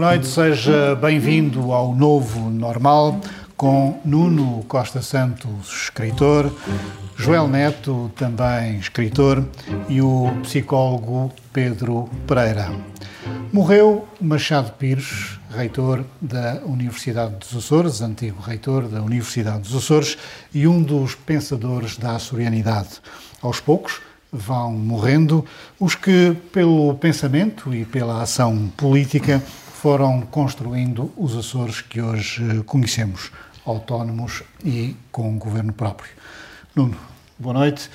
Boa noite, seja bem-vindo ao novo normal com Nuno Costa Santos, escritor, Joel Neto, também escritor, e o psicólogo Pedro Pereira. Morreu Machado Pires, reitor da Universidade dos Açores, antigo reitor da Universidade dos Açores e um dos pensadores da açorianidade. Aos poucos, vão morrendo os que, pelo pensamento e pela ação política, foram construindo os Açores que hoje conhecemos, autónomos e com um governo próprio. Nuno, boa noite.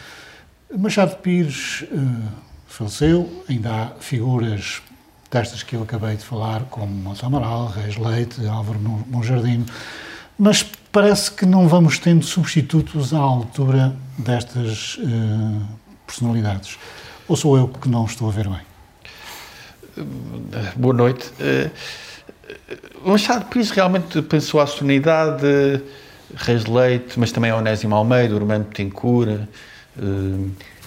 Machado Pires uh, faleceu, ainda há figuras destas que eu acabei de falar, como Moça Amaral, Reis Leite, Álvaro Monjardim, mas parece que não vamos tendo substitutos à altura destas uh, personalidades. Ou sou eu que não estou a ver bem? Boa noite. O Machado Pires realmente pensou a sonoridade, Reis Leite, mas também a Onésimo Almeida, Urbano Betancourt,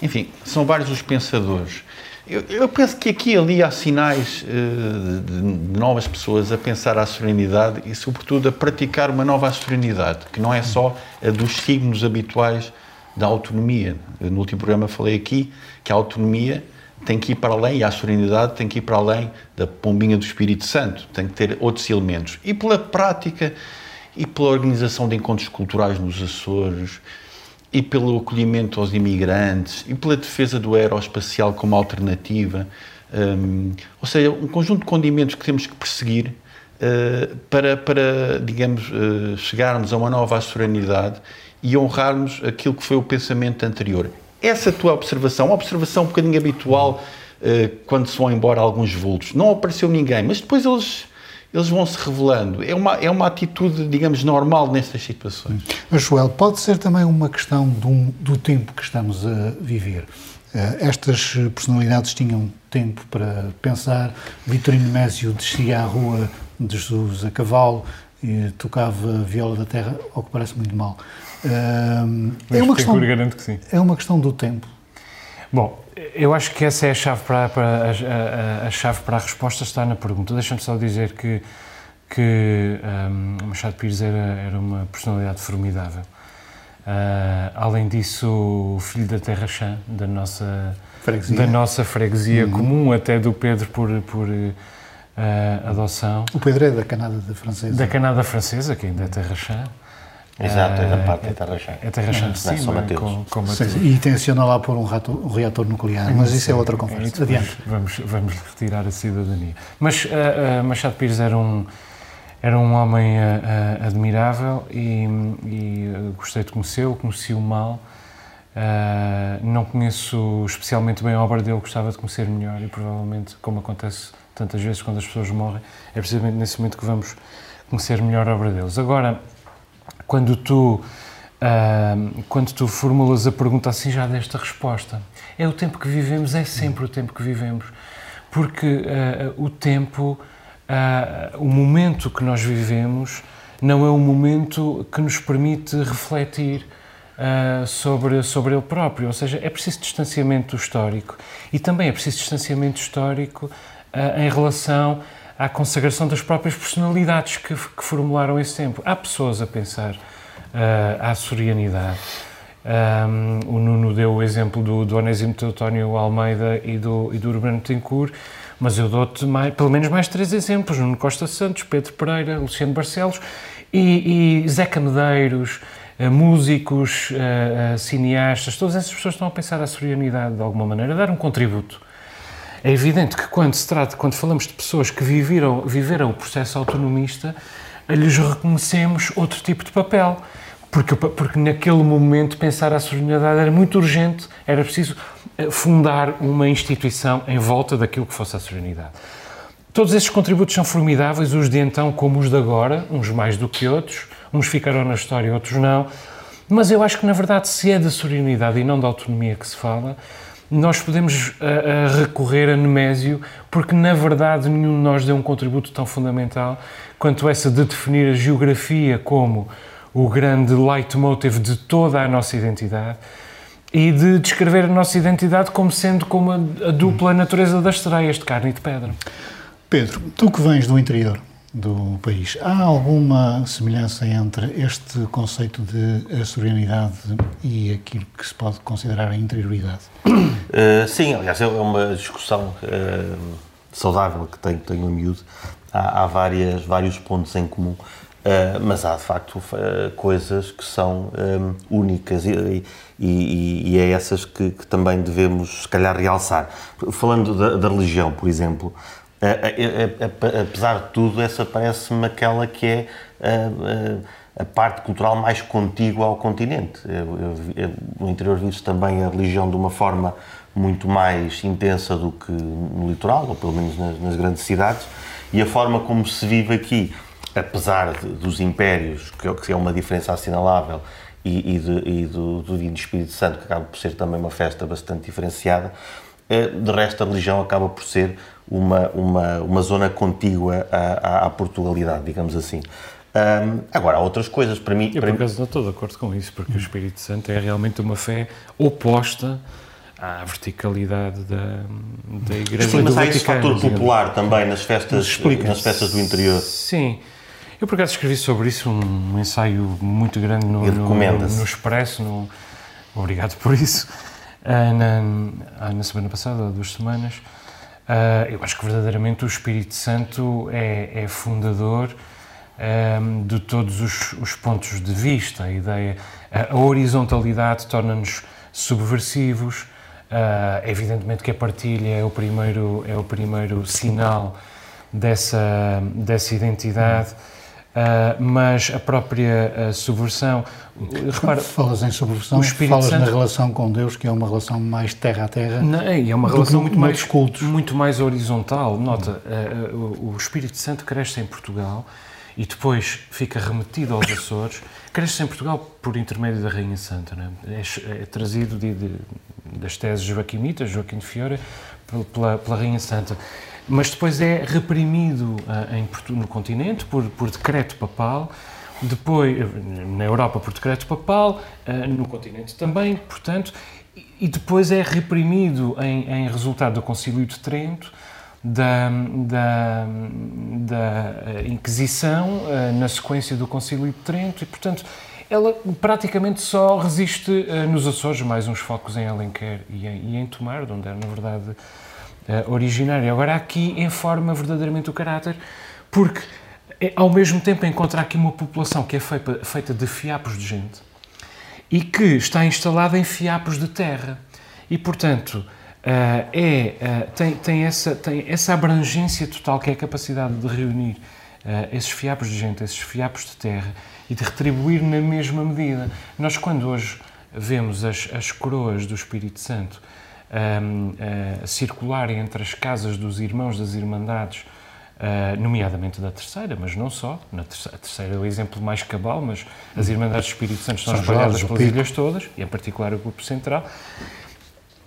enfim, são vários os pensadores. Eu, eu, penso que aqui e ali há sinais uh, de, novas pessoas a pensar a serenidade e, sobretudo, a praticar uma nova serenidade, que não é só a dos signos habituais da autonomia. Eu, no último programa falei aqui que a autonomia tem que ir para além, e a serenidade tem que ir para além da pombinha do Espírito Santo, tem que ter outros elementos. E pela prática e pela organização de encontros culturais nos Açores, e pelo acolhimento aos imigrantes, e pela defesa do aeroespacial como alternativa, um, ou seja, um conjunto de condimentos que temos que perseguir uh, para, para, digamos, uh, chegarmos a uma nova serenidade e honrarmos aquilo que foi o pensamento anterior. Essa tua observação, uma observação um bocadinho habitual uh, quando se vão embora alguns vultos. Não apareceu ninguém, mas depois eles, eles vão se revelando. É uma, é uma atitude, digamos, normal nestas situações. Mas, Joel, pode ser também uma questão do, do tempo que estamos a viver. Uh, estas personalidades tinham tempo para pensar. Vitorino Mésio descia à rua de Jesus a cavalo e tocava viola da terra, ao que parece muito mal. Uh, é uma questão, garanto que sim. É uma questão do tempo. Bom, eu acho que essa é a chave para, para a, a, a, chave para a resposta está na pergunta. Deixa-me só dizer que que um, Machado Pires era, era uma personalidade formidável. Uh, além disso, filho da Terra Chã, da nossa freguesia, da nossa freguesia uhum. comum, até do Pedro por, por uh, adoção. O Pedro é da Canada Francesa. Da Canada Francesa, que ainda é Terra Chã. Exato, é da parte da Terra Chã. É Terra Chã de cima. Com, com e tenciona lá pôr um, rato, um reator nuclear, mas isso é outra conversa. Adiante. Vamos, vamos retirar a cidadania. Mas uh, Machado Pires era um era um homem uh, admirável e, e uh, gostei de conhecê-lo, conheci-o mal. não conheço especialmente bem a obra dele, gostava de conhecer melhor e provavelmente, como acontece tantas vezes quando as pessoas morrem, é precisamente nesse momento que vamos conhecer melhor a obra deles. Agora, quando tu, quando tu formulas a pergunta assim, já desta resposta. É o tempo que vivemos, é sempre o tempo que vivemos, porque o tempo uh, o momento que nós vivemos não é um momento que nos permite refletir uh, sobre, sobre ele próprio. Ou seja, é preciso distanciamento histórico e também é preciso distanciamento histórico uh, em relação à consagração das próprias personalidades que, que formularam esse tempo. Há pessoas a pensar uh, a açorianidade. Um, o Nuno deu o exemplo do, do Onésimo Teutónio Almeida e do, e do Urbano Tencourt, mas eu dou-te pelo menos mais três exemplos: Nuno Costa Santos, Pedro Pereira, Luciano Barcelos e, e Zeca Medeiros, uh, músicos, uh, uh, cineastas, todas essas pessoas estão a pensar a serenidade de alguma maneira, a dar um contributo. É evidente que quando se trata, quando falamos de pessoas que viveram, viveram o processo autonomista, lhes reconhecemos outro tipo de papel. Porque, porque naquele momento pensar a serenidade era muito urgente, era preciso fundar uma instituição em volta daquilo que fosse a serenidade. Todos esses contributos são formidáveis, os de então como os de agora, uns mais do que outros, uns ficaram na história, outros não, mas eu acho que na verdade se é da serenidade e não da autonomia que se fala, nós podemos uh, uh, recorrer a Nemésio, porque na verdade nenhum de nós deu um contributo tão fundamental quanto essa de definir a geografia como o grande leitmotiv de toda a nossa identidade e de descrever a nossa identidade como sendo como a, a dupla natureza das sereias, de carne e de pedra. Pedro, tu que vens do interior do país, há alguma semelhança entre este conceito de serenidade e aquilo que se pode considerar a interioridade? Uh, sim, aliás, é uma discussão uh, saudável que tenho, tenho a miúdo. Há, há várias, vários pontos em comum. Uh, mas há de facto coisas que são um, únicas e, e, e, é essas que, que, também devemos, se calhar, realçar. Falando da, da religião, por exemplo, apesar de tudo, essa parece-me aquela que é a parte cultural mais contígua ao continente. Eu, eu, eu, no interior vive também a religião de uma forma muito mais intensa do que no litoral, ou pelo menos nas, nas grandes cidades, e a forma como se vive aqui apesar de, dos impérios, que é uma diferença assinalável, e, e, de, e do, do Divino Espírito Santo, que acaba por ser também uma festa bastante diferenciada, eh, de resto a religião acaba por ser uma, uma, uma zona contígua à, à Portugalidade, digamos assim. Um, agora, há outras coisas para mim. Eu, para por acaso, não estou de acordo com isso, porque hum. o Espírito Santo é realmente uma fé oposta à verticalidade da, da Igreja Sim, mas há esse fator popular também nas festas, nas festas do interior. Sim, eu, por acaso, escrevi sobre isso um ensaio muito grande no, no, no Expresso. No, obrigado por isso. Uh, na, na, semana passada, há duas semanas. Uh, eu acho que verdadeiramente o Espírito Santo é, é fundador um, de todos os, os, pontos de vista. A ideia, a, a horizontalidade torna-nos subversivos. Uh, evidentemente que a partilha é o primeiro, é o primeiro sinal dessa, dessa identidade. Uh, mas a própria uh, subversão. Repara, falas em subversão, falas Santo, na relação com Deus, que é uma relação mais terra a terra. Não, é uma relação muito mais, cultos. muito mais horizontal. Nota, uh, o, o Espírito Santo cresce em Portugal e depois fica remetido aos Açores. Cresce em Portugal por intermédio da Rainha Santa. Né? É, é, trazido de, de, das teses joaquimitas, Joaquim de Fiore, pela, pela Rainha Santa mas depois é reprimido uh, em, no continente por, por decreto papal, depois na Europa por decreto papal, uh, no continente também, portanto, e depois é reprimido em, em resultado do Concílio de Trento, da, da, da Inquisição, na sequência do Concílio de Trento, e portanto ela praticamente só resiste nos Açores, mais uns focos em Alenquer e em, e em Tomar, onde era, na verdade, uh, originário. Agora, aqui informa verdadeiramente o caráter, porque é, ao mesmo tempo encontra aqui uma população que é feita, feita de fiapos de gente e que está instalada em fiapos de terra. E, portanto, uh, é, tem, tem, essa, tem essa abrangência total que é a capacidade de reunir esses fiapos de gente, esses fiapos de terra e de retribuir na mesma medida. Nós, quando hoje vemos as, as coroas do Espírito Santo um, uh, circular entre as casas dos irmãos das Irmandades, uh, nomeadamente da terceira, mas não só. Na terceira, a terceira é o exemplo mais cabal, mas as Irmandades do Espírito Santo estão espalhadas pelas ilhas todas, e em particular o Grupo Central.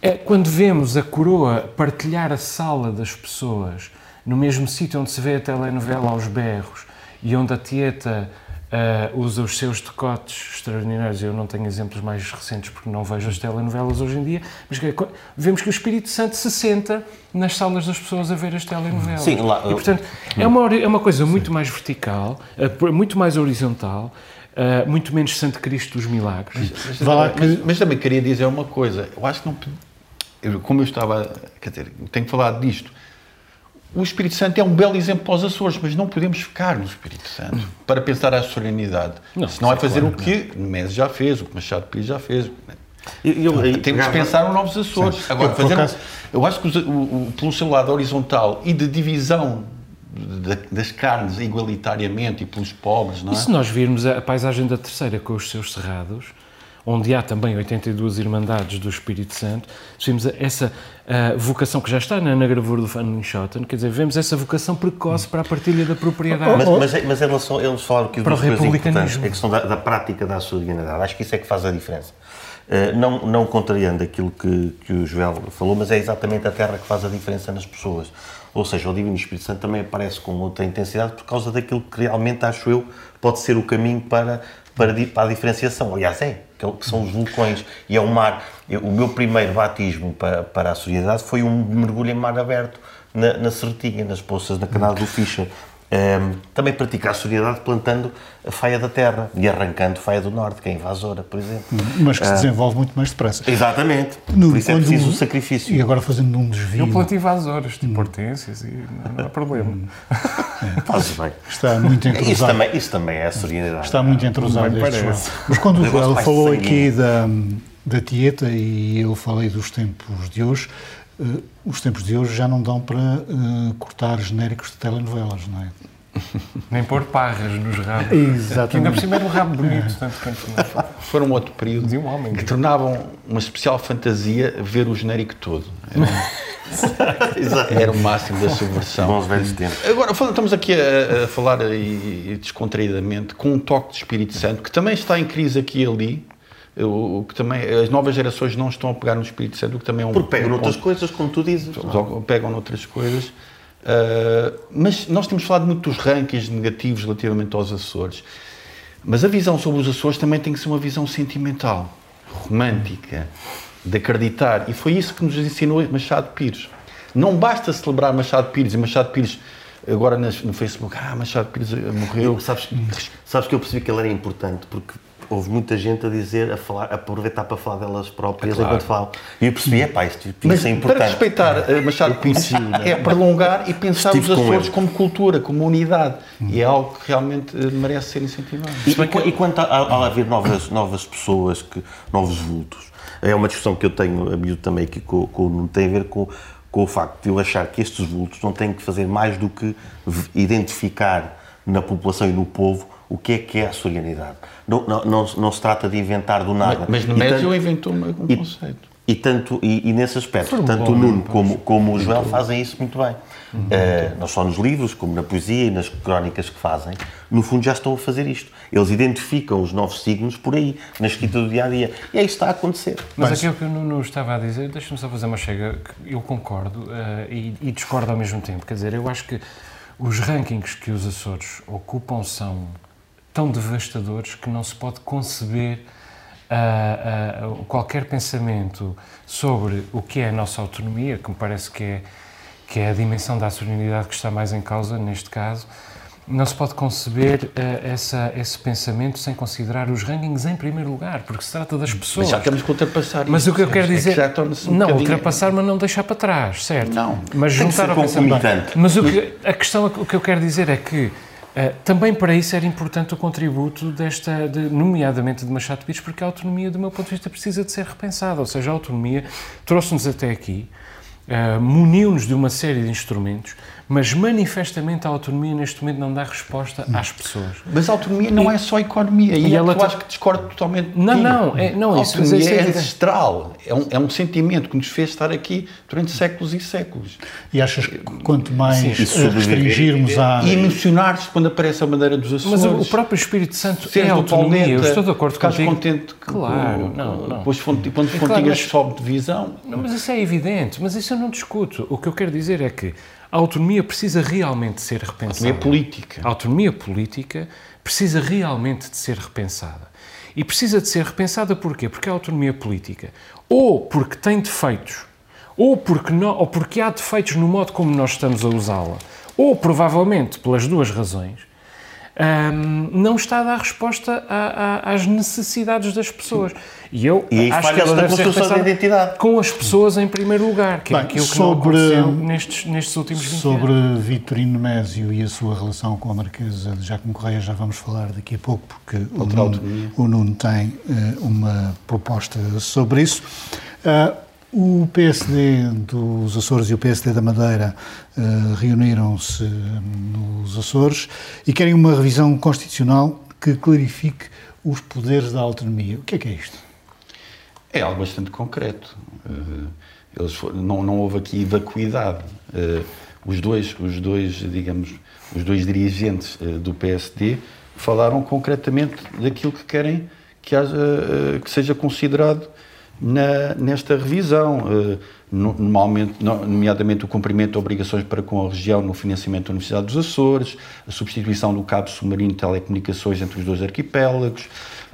É, quando vemos a coroa partilhar a sala das pessoas no mesmo sítio onde se vê a telenovela aos berros e onde a Tieta uh, usa os seus decotes extraordinários. Eu não tenho exemplos mais recentes porque não vejo as telenovelas hoje em dia, mas vemos que o Espírito Santo se senta nas salas das pessoas a ver as telenovelas. Sim, lá, e, portanto, é uma, é uma coisa muito sim. mais vertical, muito mais horizontal. Uh, muito menos Santo Cristo dos Milagres. Mas, mas, mas, mas, também queria dizer uma coisa. Eu acho que não. Eu, como eu estava. Quer dizer, tenho que falar disto o Espírito Santo é um belo exemplo para os Açores, mas não podemos ficar no Espírito Santo para pensar a serenidade. Não, Senão é fazer claro, o que Mendes já fez, o que Machado Pires já fez. Eu, eu, eu, Temos de pensar nos novos Açores. Sim. Agora, fazer, caso... eu acho que o, o, pelo seu lado horizontal e de divisão das carnes igualitariamente e pelos pobres, não é? E se nós virmos a paisagem da terceira com os seus cerrados, onde há também 82 Irmandades do Espírito Santo, vemos essa uh, vocação que já está na, na gravura do Fanny Schotten, quer dizer, vemos essa vocação precoce para a partilha da propriedade. Mas, mas, mas em relação, eles falaram que duas coisas importantes, a questão da, da prática da solidariedade, acho que isso é que faz a diferença. Uh, não, não contrariando aquilo que, que o Joel falou, mas é exatamente a terra que faz a diferença nas pessoas. Ou seja, o Divino Espírito Santo também aparece com outra intensidade por causa daquilo que realmente, acho eu, pode ser o caminho para, para, para a diferenciação. Aliás, é que, são os vulcões e é o mar. Eu, o meu primeiro batismo para, para a solidariedade foi um mergulho em mar aberto na, na nas poças, na canal do Fischer. Um, também praticar a solidariedade plantando a faia da terra e arrancando a faia do norte, que é invasora, por exemplo. Mas que se desenvolve muito mais depressa. Exatamente. No, por isso é preciso o sacrifício. E agora fazendo um desvio. Eu planto invasoras, tipo hortênsias, e não, não há problema. Fazes bem. Está muito entrosado. Isso também, isso também é a solidariedade. Está muito entrosado este. Mas quando mais falou de aqui da, da Tieta e eu falei dos tempos de hoje, eh, os tempos de hoje já não dão para eh, cortar genéricos de telenovelas, não é? Nem pôr parras nos rabos. Que ainda por Exatamente. cima era um rabo bonito, tanto quanto não. Foram um outro período De um homem. que tornavam uma especial fantasia ver o genérico todo. Exato. Era o máximo da subversão. Bons velhos tempos. Agora, estamos aqui a, a falar aí, descontraídamente com um toque de Espírito Santo, que também está em crise aqui e ali, o, que também, as novas gerações não estão a pegar no Espírito Santo, o que também é um... Porque pegam um noutras ponto- coisas, como tu dizes. pegam noutras coisas. Uh, mas nós temos falado muito dos rankings negativos relativamente aos Açores. Mas a visão sobre os Açores também tem que ser uma visão sentimental, romântica, de acreditar. E foi isso que nos ensinou Machado Pires. Não basta celebrar Machado Pires e Machado Pires agora no Facebook, ah, Machado Pires morreu. Sabes, sabes que eu percebi que ele era importante, porque houve muita gente a dizer, a, falar, a aproveitar para falar delas próprias Claro. enquanto falam. E eu percebi, é pá, isto, isto Mas é importante. para respeitar eh, Machado Pires é prolongar e pensar Estive os Açores como cultura, como unidade. E é algo que realmente eh, merece ser incentivado. E, e, e quanto a, a- a haver novas, novas pessoas, que, novos vultos, é uma discussão que eu tenho a miúdo também aqui com, com o Nuno, tem a ver com, com o facto de eu achar que estes vultos não têm que fazer mais do que identificar na população e no povo o que é que é a açorianidade. Não, não, não, se- não se trata de inventar do nada. Mas no E médio tanto- inventou um e- conceito. E, tanto, e, e nesse aspecto, Foi um tanto bom o Nuno como, como o Joel fazem isso muito bem. Eh, não só nos livros, como na poesia e nas crónicas que fazem, no fundo já estão a fazer isto. Eles identificam os novos signos por aí, na escrita do dia a dia. E é isso que está a acontecer. Mas Mas- aquilo que o Nuno estava a dizer, deixa-me só fazer uma chega, que eu concordo eh, e, e discordo ao mesmo tempo. Quer dizer, eu acho que os rankings que os Açores ocupam são tão devastadores que não se pode conceber ah, ah, qualquer pensamento sobre o que é a nossa autonomia, que me parece que é, que é a dimensão da soberanidade que está mais em causa neste caso. Não se pode conceber ah, essa, esse pensamento sem considerar os rankings em primeiro lugar, porque se trata das pessoas. Mas já temos que ultrapassar Mas isso. o que eu quero É que dizer. já torna-se um não, ultrapassar, mas não deixar para trás, certo? Não. Mas Tem que juntar ser ao pensamento. concomitante. Mas o que, a questão, o que eu quero dizer é que eh, também para isso era importante o contributo desta, de, nomeadamente de Machado Pires, porque a autonomia, do meu ponto de vista, precisa de ser repensada. Ou seja, a autonomia trouxe-nos até aqui, eh, muniu-nos de uma série de instrumentos, mas manifestamente a autonomia neste momento não dá resposta às pessoas. Mas a autonomia não é só economia. E, E é ela que eu acho que discordo totalmente. Não, de não, é- não, a isso- mas autonomia isso é é ancestral. É um, é um sentimento que nos fez estar aqui durante séculos e séculos. E achas que quanto mais Sim, restringirmos a. E emocionar-se quando aparece a bandeira dos Açores. Mas o, o próprio Espírito Santo é autonomia, eu Pauleta, estou de acordo ficares contigo. contente que, Claro, que- não, não. Depois, quando É claro, Fontinhas mas- sobe de divisão, Não, mas isso é evidente, mas isso eu não discuto. O que eu quero dizer é que a autonomia precisa realmente ser repensada. autonomia política. A autonomia política precisa realmente de ser repensada. E precisa de ser repensada porquê? Porque a autonomia política, ou porque tem defeitos, ou porque, não, ou porque há defeitos no modo como nós estamos a usá-la, ou provavelmente pelas duas razões, hum, não está a dar resposta a- a- às necessidades das pessoas. E eu E aí acho que ela deve ser construção da repensada identidade. com as pessoas em primeiro lugar, que é Bem, aquilo que sobre- não aconteceu nestes, nestes últimos 20 Sobre anos. Vitorino Mésio e a sua relação com a Marquesa de Jacomo Correia já vamos falar daqui a pouco, porque o Nuno, o Nuno tem eh, uma proposta sobre isso. Ah, o PSD dos Açores e o PSD da Madeira eh, reuniram-se hum, nos Açores e querem uma revisão constitucional que clarifique os poderes da autonomia. O que é que é isto? É algo bastante concreto. Eh, Eles foram- não, não houve aqui vacuidade. Eh, Os dois, os dois, digamos, os dois dirigentes eh, do PSD falaram concretamente daquilo que querem que, haja, eh, que seja considerado na, nesta revisão. Eh, no- nomeadamente o cumprimento de obrigações para com a região no financiamento da Universidade dos Açores, a substituição do cabo submarino de telecomunicações entre os dois arquipélagos,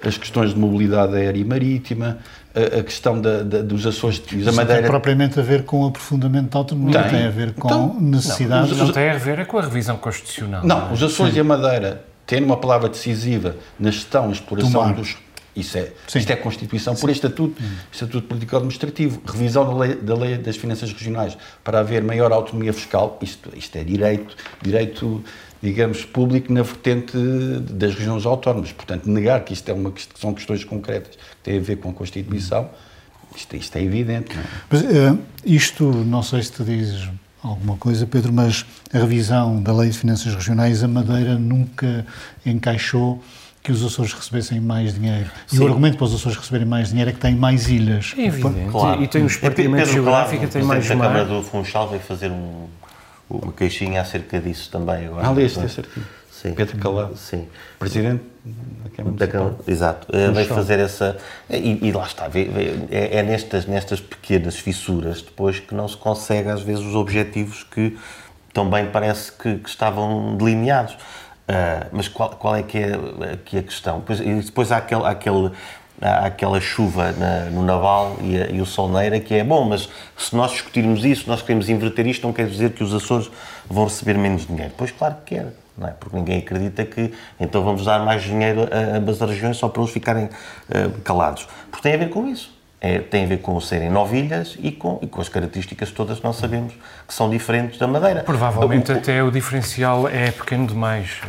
as questões de mobilidade aérea e marítima, a, a questão da, da, dos Açores e da Madeira. não tem propriamente a ver com o aprofundamento da autonomia, Tem. tem, a ver com Então, necessidades. Não tem a ver é com a revisão constitucional. Não, os Açores e a Madeira têm uma palavra decisiva na gestão e exploração Do mar. dos. Isso é, Sim. isto é Constituição por Estatuto, Estatuto Político-Administrativo, revisão da lei, da lei das Finanças Regionais para haver maior autonomia fiscal, isto, isto é direito, direito, digamos, público na vertente das regiões autónomas. Portanto, negar que isto é uma, que são questões concretas que têm a ver com a Constituição, isto, isto é evidente. Não é? Mas eh, isto, não sei se te diz alguma coisa, Pedro, mas a revisão da Lei de Finanças Regionais, a Madeira nunca encaixou que os Açores recebessem mais dinheiro. E Sim. o argumento para os Açores receberem mais dinheiro é que têm mais ilhas. É evidente. Claro. E tem um É espartilhamento Pedro geográfico, Claro, tem mais mar. Câmara do Funchal veio fazer um, uma queixinha acerca disso também agora. Ah, leste esse artigo. Sim. Pedro Calado. Sim. Presidente da Câmara Da. Câmara, exato. Eh, Veio fazer essa. E, e lá está. vê- vê- É, é nestas, nestas pequenas fissuras depois que não se consegue, às vezes, os objetivos que também parece que, que estavam delineados. Ah, mas qual, qual é que é aqui a questão? Depois, e depois há, aquele, há aquele- há aquela chuva na- no Naval e, a- e o Sol Neira que é bom, mas se nós discutirmos isso, nós queremos inverter isto, não quer dizer que os Açores vão receber menos dinheiro. Pois claro que quer, é? Porque ninguém acredita que então vamos dar mais dinheiro a ambas as regiões só para eles ficarem ah, calados. Porque tem a ver com isso. É, tem a ver com serem novilhas e com, e com as características todas que nós sabemos que são diferentes da Madeira. Provavelmente O- até o diferencial é pequeno demais.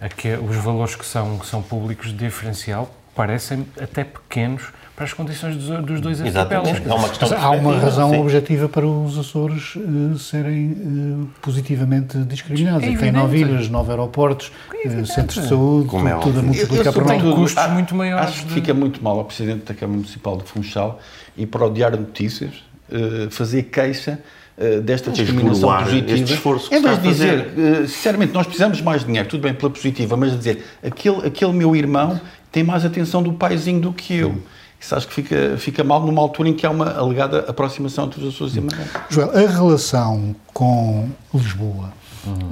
Eh, aqui, os valores que são, que são públicos de diferencial parecem até pequenos para as condições dos, dos dois Exatamente. arquipélagos. É uma questão há uma razão sim. objetiva para os Açores eh, serem eh, positivamente discriminados. É É que tem nove ilhas, nove aeroportos, eh, centros de saúde, Como é tudo, tudo a multiplicar por nove. custos a- muito maiores Acho que de- fica muito mal ao Presidente da Câmara Municipal de Funchal e para o Diário de Notícias eh, fazer queixa desta discriminação positiva. este esforço que em vez de dizer, fazer. sinceramente, nós precisamos mais dinheiro, tudo bem pela positiva, mas dizer, aquele, aquele meu irmão tem mais atenção do paizinho do que eu. Isso acho que fica, fica mal numa altura em que há uma alegada aproximação entre os Açores e a Madeira. Joel, a relação com Lisboa,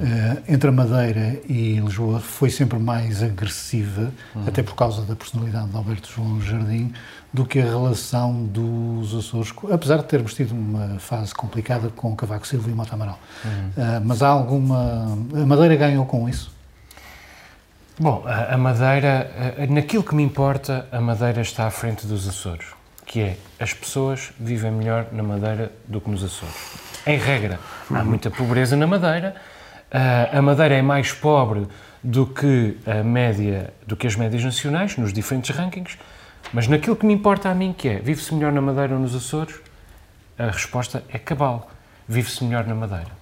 eh, entre a Madeira e Lisboa, foi sempre mais agressiva, até por causa da personalidade de Alberto João Jardim, do que a relação dos Açores, apesar de termos tido uma fase complicada com Cavaco Silva e Mota Amaral. Eh, mas há alguma. A Madeira ganhou com isso? Bom, a a Madeira, a- naquilo que me importa, a Madeira está à frente dos Açores, que é as pessoas vivem melhor na Madeira do que nos Açores. Em regra, há muita pobreza na Madeira, a Madeira é mais pobre do que a média, do que as médias nacionais nos diferentes rankings, mas naquilo que me importa a mim, que é vive-se melhor na Madeira ou nos Açores, a resposta é cabal, vive-se melhor na Madeira.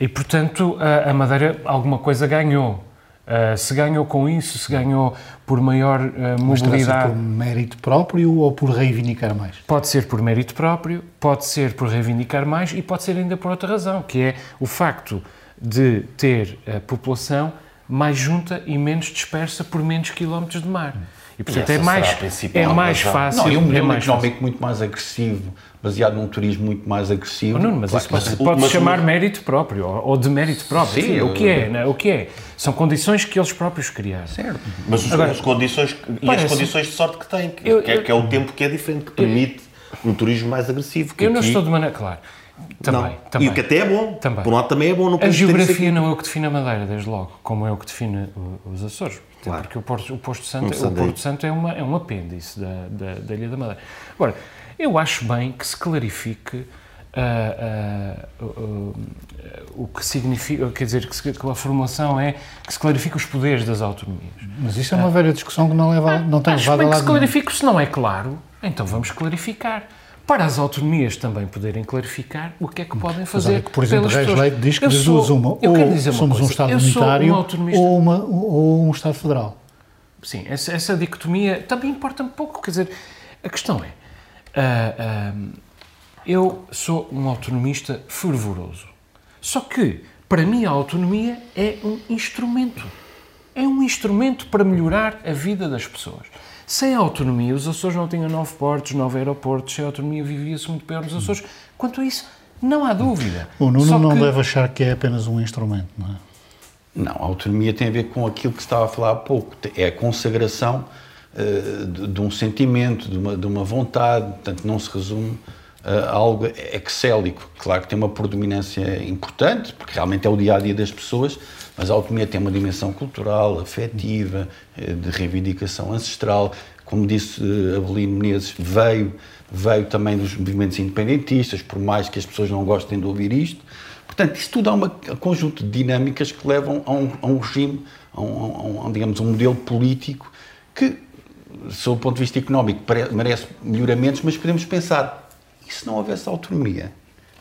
E, portanto, a, a Madeira alguma coisa ganhou. Ah, se ganhou com isso, se ganhou por maior Mas sido mobilidade, por mérito próprio ou por reivindicar mais? pode ser por mérito próprio, pode ser por reivindicar mais e pode ser ainda por outra razão, que é o facto de ter a população mais junta e menos dispersa por menos quilómetros de mar. E, portanto, essa é mais, é mais razão. fácil. Não, e um é modelo fácil. económico muito mais agressivo, baseado num turismo muito mais agressivo. Oh, Nuno, mas Claro, isso pode, mas- pode mas- chamar mérito próprio ou, ou de mérito próprio. Sim, Enfim, o que eu- é, né? o que é? São condições que eles próprios criaram. Certo. Mas os- Agora, as condições, e parece- as condições de sorte que têm, que, Eu- que é, eu- que é o tempo que é diferente, que permite um turismo mais agressivo. Que Eu não aqui- estou de maneira. Claro. Também. não. também. E o que até é bom. Também. Por um lado também é bom. Não A geografia não é o que define a Madeira, desde logo, como é o que define os Açores. Claro. Porque o Porto, o Posto Santo, Um o. Porto Santo é, uma, é um apêndice da, da, da Ilha da Madeira. Agora, eu acho bem que se clarifique ah, ah, o- o que significa, quer dizer, que, se- que a formação é que se clarifique os poderes das autonomias. Mas isso é uma velha discussão que não, leva, não tem Acho levado a bem que lado se clarifique, se não é claro, então vamos clarificar. Para as autonomias também poderem clarificar o que é que podem Mas fazer olha que, por exemplo, Reis pessoas. Leite diz que Eu sou- duas uma, ou quero dizer uma somos um coisa, Estado eu sou unitário um ou, uma, ou um Estado federal. Sim, essa, essa dicotomia também importa um pouco. Quer dizer, a questão é: ah, eu sou um autonomista fervoroso. Só que, para mim, a autonomia é um instrumento. É um instrumento para melhorar a vida das pessoas. Sem a autonomia, os Açores não tinham nove portos, nove aeroportos. Sem a autonomia, vivia-se muito pior nos Açores. Quanto a isso, não há dúvida. O Nuno Só não que- deve achar que é apenas um instrumento, não é? Não, a autonomia tem a ver com aquilo que se estava a falar há pouco. É a consagração uh, de, de, um sentimento, de uma, de uma vontade, portanto não se resume a algo excélico. Claro que tem uma predominância importante, porque realmente é o dia a dia das pessoas, mas a autonomia tem uma dimensão cultural, afetiva, de reivindicação ancestral. Como disse Abelino Menezes, veio, veio também dos movimentos independentistas, por mais que as pessoas não gostem de ouvir isto. Portanto, isso tudo há um conjunto de dinâmicas que levam a um, a um regime, a um, a um, digamos, um modelo político que, sob o ponto de vista económico, merece melhoramentos, mas podemos pensar, e se não houvesse autonomia?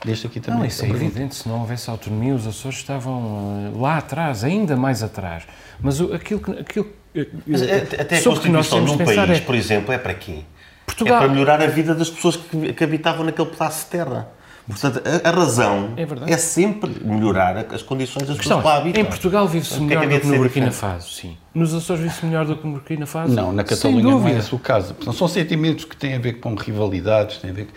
Deixo aqui também. Não, isso é evidente, se não houvesse autonomia, os Açores estavam uh, lá atrás, ainda mais atrás. Mas o, aquilo que. Aquilo, mas, até a Constituição num país, é, por exemplo, é para quê? Portugal. É para melhorar a vida das pessoas que, que habitavam naquele pedaço de terra. Portanto, a, a razão é, é, sempre melhorar as condições das pessoas que lá habitam. Em Portugal vive-se melhor é do que no Burkina Faso, sim. Nos Açores vive-se melhor do que no Burkina Faso? Não, na Catalunha não é esse o caso. São sentimentos que têm a ver com rivalidades, têm a ver...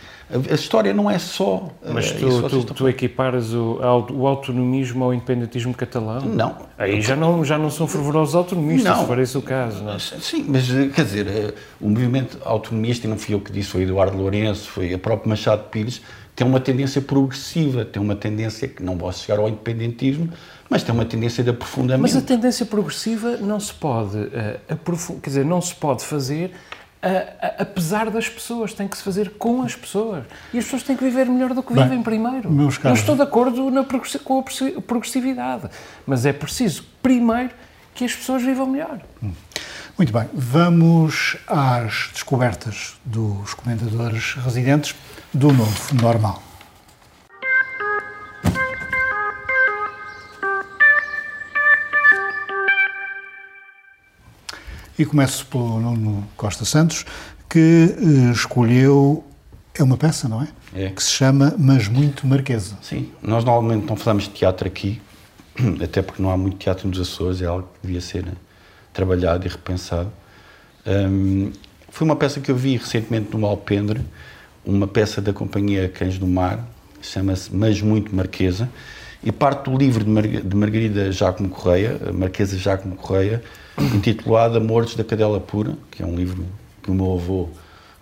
A história não é só... Mas tu, uh, tu, tu equipares o, o autonomismo ao independentismo catalão? Não. Aí já não, já não são fervorosos autonomistas, não. se for esse o caso. Não? Sim, mas quer dizer, uh, o movimento autonomista, não fui eu que disse, foi Eduardo Lourenço, foi a própria Machado Pires, tem uma tendência progressiva, tem uma tendência que não posso chegar ao independentismo, mas tem uma tendência de aprofundamento. Mas a tendência progressiva não se pode, uh, quer dizer, não se pode fazer uh, uh, apesar das pessoas, tem que se fazer com as pessoas. E as pessoas têm que viver melhor do que Bem, vivem primeiro. Meus caros... Eu estou de acordo na com a progressividade, mas é preciso, primeiro, que as pessoas vivam melhor. Hum. Muito bem, vamos às descobertas dos comentadores residentes do novo normal. E começo pelo Nuno Costa Santos, que uh, escolheu. É uma peça, não é? É. Que se chama Mas Muito Marquesa. Sim, nós normalmente não falamos de teatro aqui, até porque não há muito teatro nos Açores, é algo que devia ser trabalhado e repensado. Um, foi uma peça que eu vi recentemente no Alpendre, uma peça da companhia Cães do Mar, chama-se Mas Muito Marquesa, e parte do livro de, Mar de Margarida Jacomo Correia, Marquesa Jacomo Correia, intitulado Amores da Cadela Pura, que é um livro que o meu avô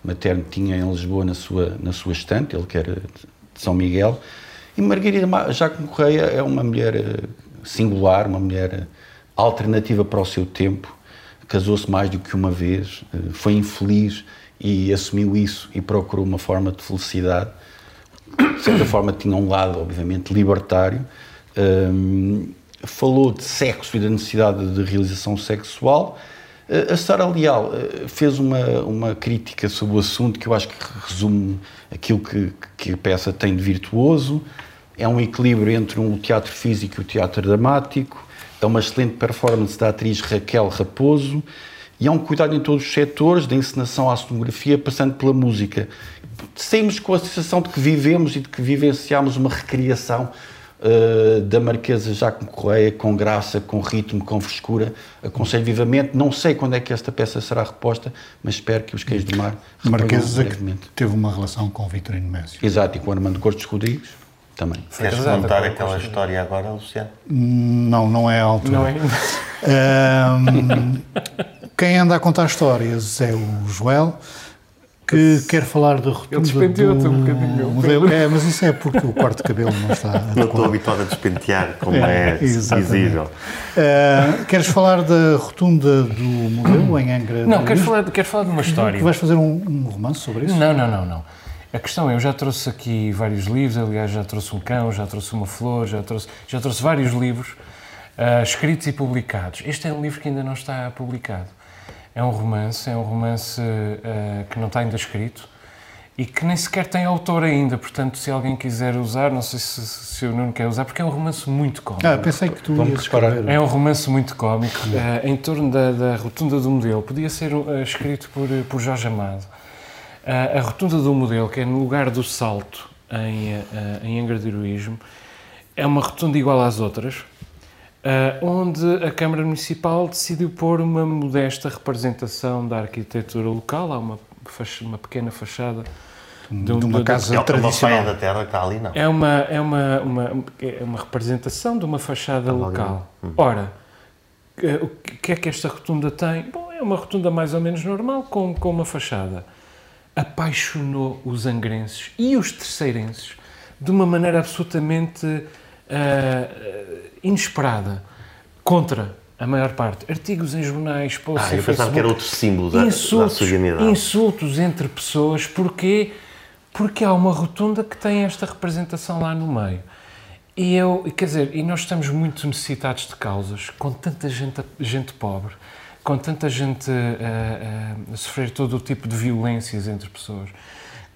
materno tinha em Lisboa na sua, na sua estante, ele que era de São Miguel. E Margarida Jacomo Correia é uma mulher eh, singular, uma mulher alternativa para o seu tempo, casou-se mais do que uma vez, eh, foi infeliz e assumiu isso e procurou uma forma de felicidade. De certa forma, tinha um lado, obviamente, libertário. Um, falou de sexo e da necessidade de realização sexual. Uh, a Sara Leal uh, fez uma, uma crítica sobre o assunto que eu acho que resume aquilo que, que a peça tem de virtuoso. É um equilíbrio entre um teatro físico e o teatro dramático. É uma excelente performance da atriz Raquel Raposo e há um cuidado em todos os setores, da encenação à cenografia, passando pela música. Saímos com a sensação de que vivemos e de que vivenciamos uma recriação uh, da Marquesa Jacomo Correia, com graça, com ritmo, com frescura. Aconselho vivamente. Não sei quando é que esta peça será reposta, mas espero que os Queijos do Mar Marquesa que teve uma relação com o Vitorino Mésio. Exato, e com o Armando Cortes Rodrigues também. Queres contar aquela história agora, Luciano? Não, não é a altura. Não é. Um, quem anda a contar histórias é o Joel, que quer falar da rotunda Ele do um bocadinho. Modelo. É, mas isso é porque o corte de cabelo não está... Não estou habituado a despentear, como é, é visível. Uh, queres falar da rotunda do modelo em Angra? Não, quero falar, quero falar de uma história. Que vais fazer um, um romance sobre isso? Não, não, não, não. A questão é, eu já trouxe aqui vários livros, aliás, já trouxe um cão, já trouxe uma flor, já trouxe, já trouxe vários livros uh, escritos e publicados. Este é um livro que ainda não está publicado. É um romance, é um romance uh, que não está ainda escrito e que nem sequer tem autor ainda, portanto, se alguém quiser usar, não sei se, se o Nuno quer usar, porque é um romance muito cómico. Ah, pensei que tu Vamos ias escrever. É um romance muito cómico, uh, em torno da, da, rotunda do modelo. Podia ser uh, escrito por, por Jorge Amado. Uh, a rotunda do modelo, que é no lugar do salto em, em Angra de Heroísmo, é uma rotunda igual às outras, Uh, onde a Câmara Municipal decidiu pôr uma modesta representação da arquitetura local. Há uma, uma pequena fachada de, um, de uma casa de, tradicional. É uma da terra que está ali, não? É uma, é uma, uma, é uma representação de uma fachada local. Uhum. Ora, o que é que esta rotunda tem? Bom, é uma rotunda mais ou menos normal, com, com uma fachada. Apaixonou os angrenses e os terceirenses de uma maneira absolutamente uh, inesperada, contra a maior parte. Artigos em jornais, posts ah, eu pensava que era outro símbolo da, insultos, da Insultos entre pessoas, porque porque há uma rotunda que tem esta representação lá no meio. E eu, quer dizer, e nós estamos muito necessitados de causas, com tanta gente, gente pobre, com tanta gente a, a, sofrer todo o tipo de violências entre pessoas,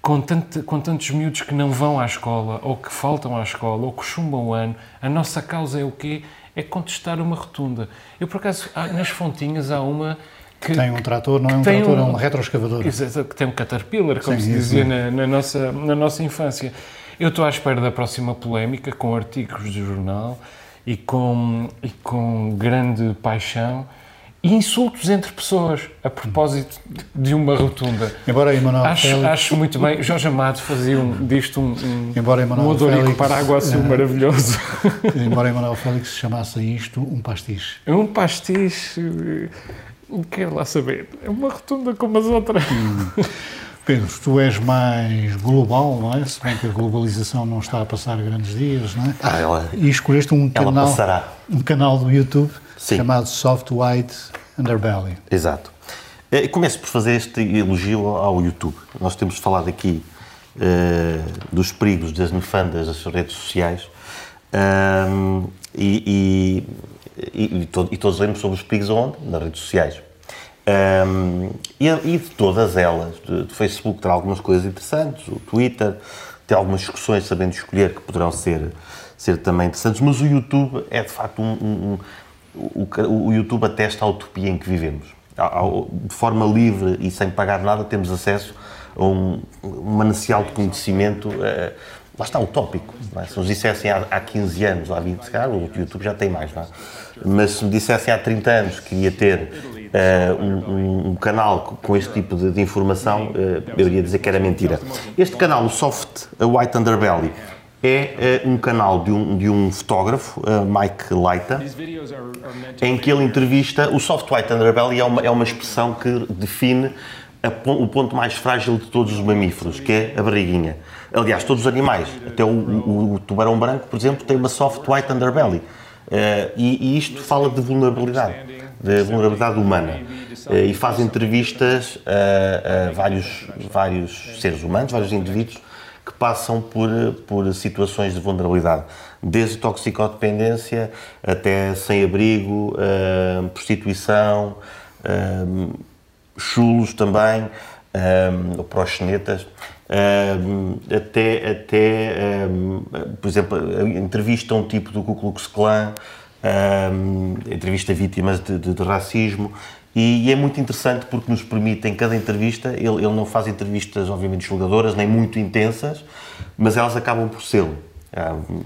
com, tanto, com tantos miúdos que não vão à escola, ou que faltam à escola, ou que chumbam o ano. A nossa causa é o quê? É contestar uma rotunda. Eu, por acaso, nas fontinhas há uma que, tem um trator, não é um trator, um, é uma retroescavadora. Que tem um caterpillar, como Sim, se dizia na, na, nossa, na nossa infância. Eu estou à espera da próxima polémica, com artigos de jornal e com, e com grande paixão e insultos entre pessoas a propósito de uma rotunda. Embora Emanuel acho, Félix... acho muito bem. Jorge Amado fazia um, disto um, um, embora Emanuel um odorico Félix, para água uh, maravilhoso. Embora Emanuel Félix chamasse isto um pastiche. Um pastiche quero lá saber. É uma rotunda como as outras. Hum. Pedro, tu és mais global, não é? Se bem que a globalização não está a passar grandes dias, não é? Ah, ela, e escolheste um canal, passará. um canal do YouTube Sim. chamado Soft White Underbelly. Exato. Eh, começo por fazer este elogio ao YouTube. Nós temos falado aqui uh, dos perigos das nefandas das redes sociais uh, e, e, e, e todos lemos sobre os perigos onde? Nas redes sociais. Um, e, e, de todas elas, do Facebook terá algumas coisas interessantes, o Twitter tem algumas discussões sabendo escolher que poderão ser, ser também interessantes, mas o YouTube é de facto um, um, um o, o, YouTube atesta a utopia em que vivemos. De forma livre e sem pagar nada temos acesso a um, manancial de conhecimento uh, lá está, utópico. É? Se nos dissessem há, há 15 anos, há 20, se o YouTube já tem mais, não é? Mas se me dissessem há 30 anos que ia ter uh, um, um, canal com este tipo de, de informação, uh, eu iria dizer que era mentira. Este canal, o Soft White Underbelly, é uh, um canal de um, de um fotógrafo, Mike Leita, em que ele entrevista. O Soft White Underbelly é uma, é uma expressão que define a, o ponto mais frágil de todos os mamíferos, que é a barriguinha. Aliás, todos os animais, até o, o, o tubarão branco, por exemplo, tem uma soft white underbelly. Uh, e, e, isto fala de vulnerabilidade, de vulnerabilidade humana. Uh, e faz entrevistas a, a, vários, vários seres humanos, vários indivíduos passam por, por situações de vulnerabilidade, desde toxicodependência até sem-abrigo, uh, prostituição, chulos também, ou proxenetas até, até por exemplo, entrevista um tipo do Ku Klux Klan, entrevista vítimas de, de, de racismo, e, e, é muito interessante porque nos permite, em cada entrevista, ele, ele não faz entrevistas, obviamente, julgadoras, nem muito intensas, mas elas acabam por ser.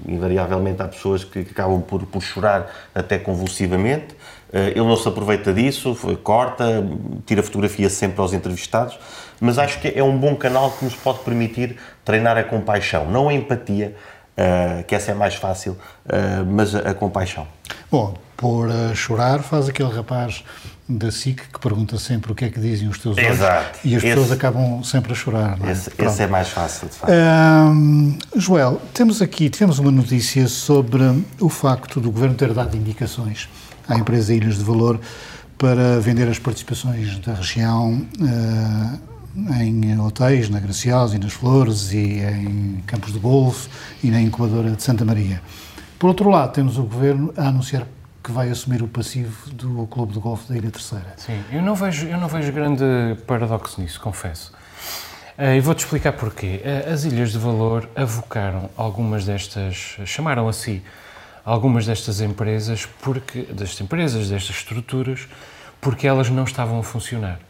invariavelmente há pessoas que, acabam por, por chorar até convulsivamente, eh, ele não se aproveita disso, corta, tira fotografia sempre aos entrevistados, mas acho que é um bom canal que nos pode permitir treinar a compaixão, não a empatia, uh, que essa é mais fácil, uh, mas a, compaixão. Bom, por chorar faz aquele rapaz da SIC que pergunta sempre o que é que dizem os teus olhos Exato. e as esse, pessoas acabam sempre a chorar. É? Esse, esse, é mais fácil, de facto. Joel, temos aqui, tivemos uma notícia sobre o facto do Governo ter dado indicações à empresa Ilhas de Valor para vender as participações da região em hotéis, na Graciosa e nas Flores, e em Campos do Golfo e na incubadora de Santa Maria. Por outro lado, temos o Governo a anunciar que vai assumir o passivo do Clube de Golfe da Ilha Terceira. Sim, eu não vejo, eu não vejo grande paradoxo nisso, confesso. Uh, e vou-te explicar porquê. Uh, as Ilhas de Valor avocaram algumas destas, chamaram a si algumas destas empresas, porque, destas empresas, destas estruturas, porque elas não estavam a funcionar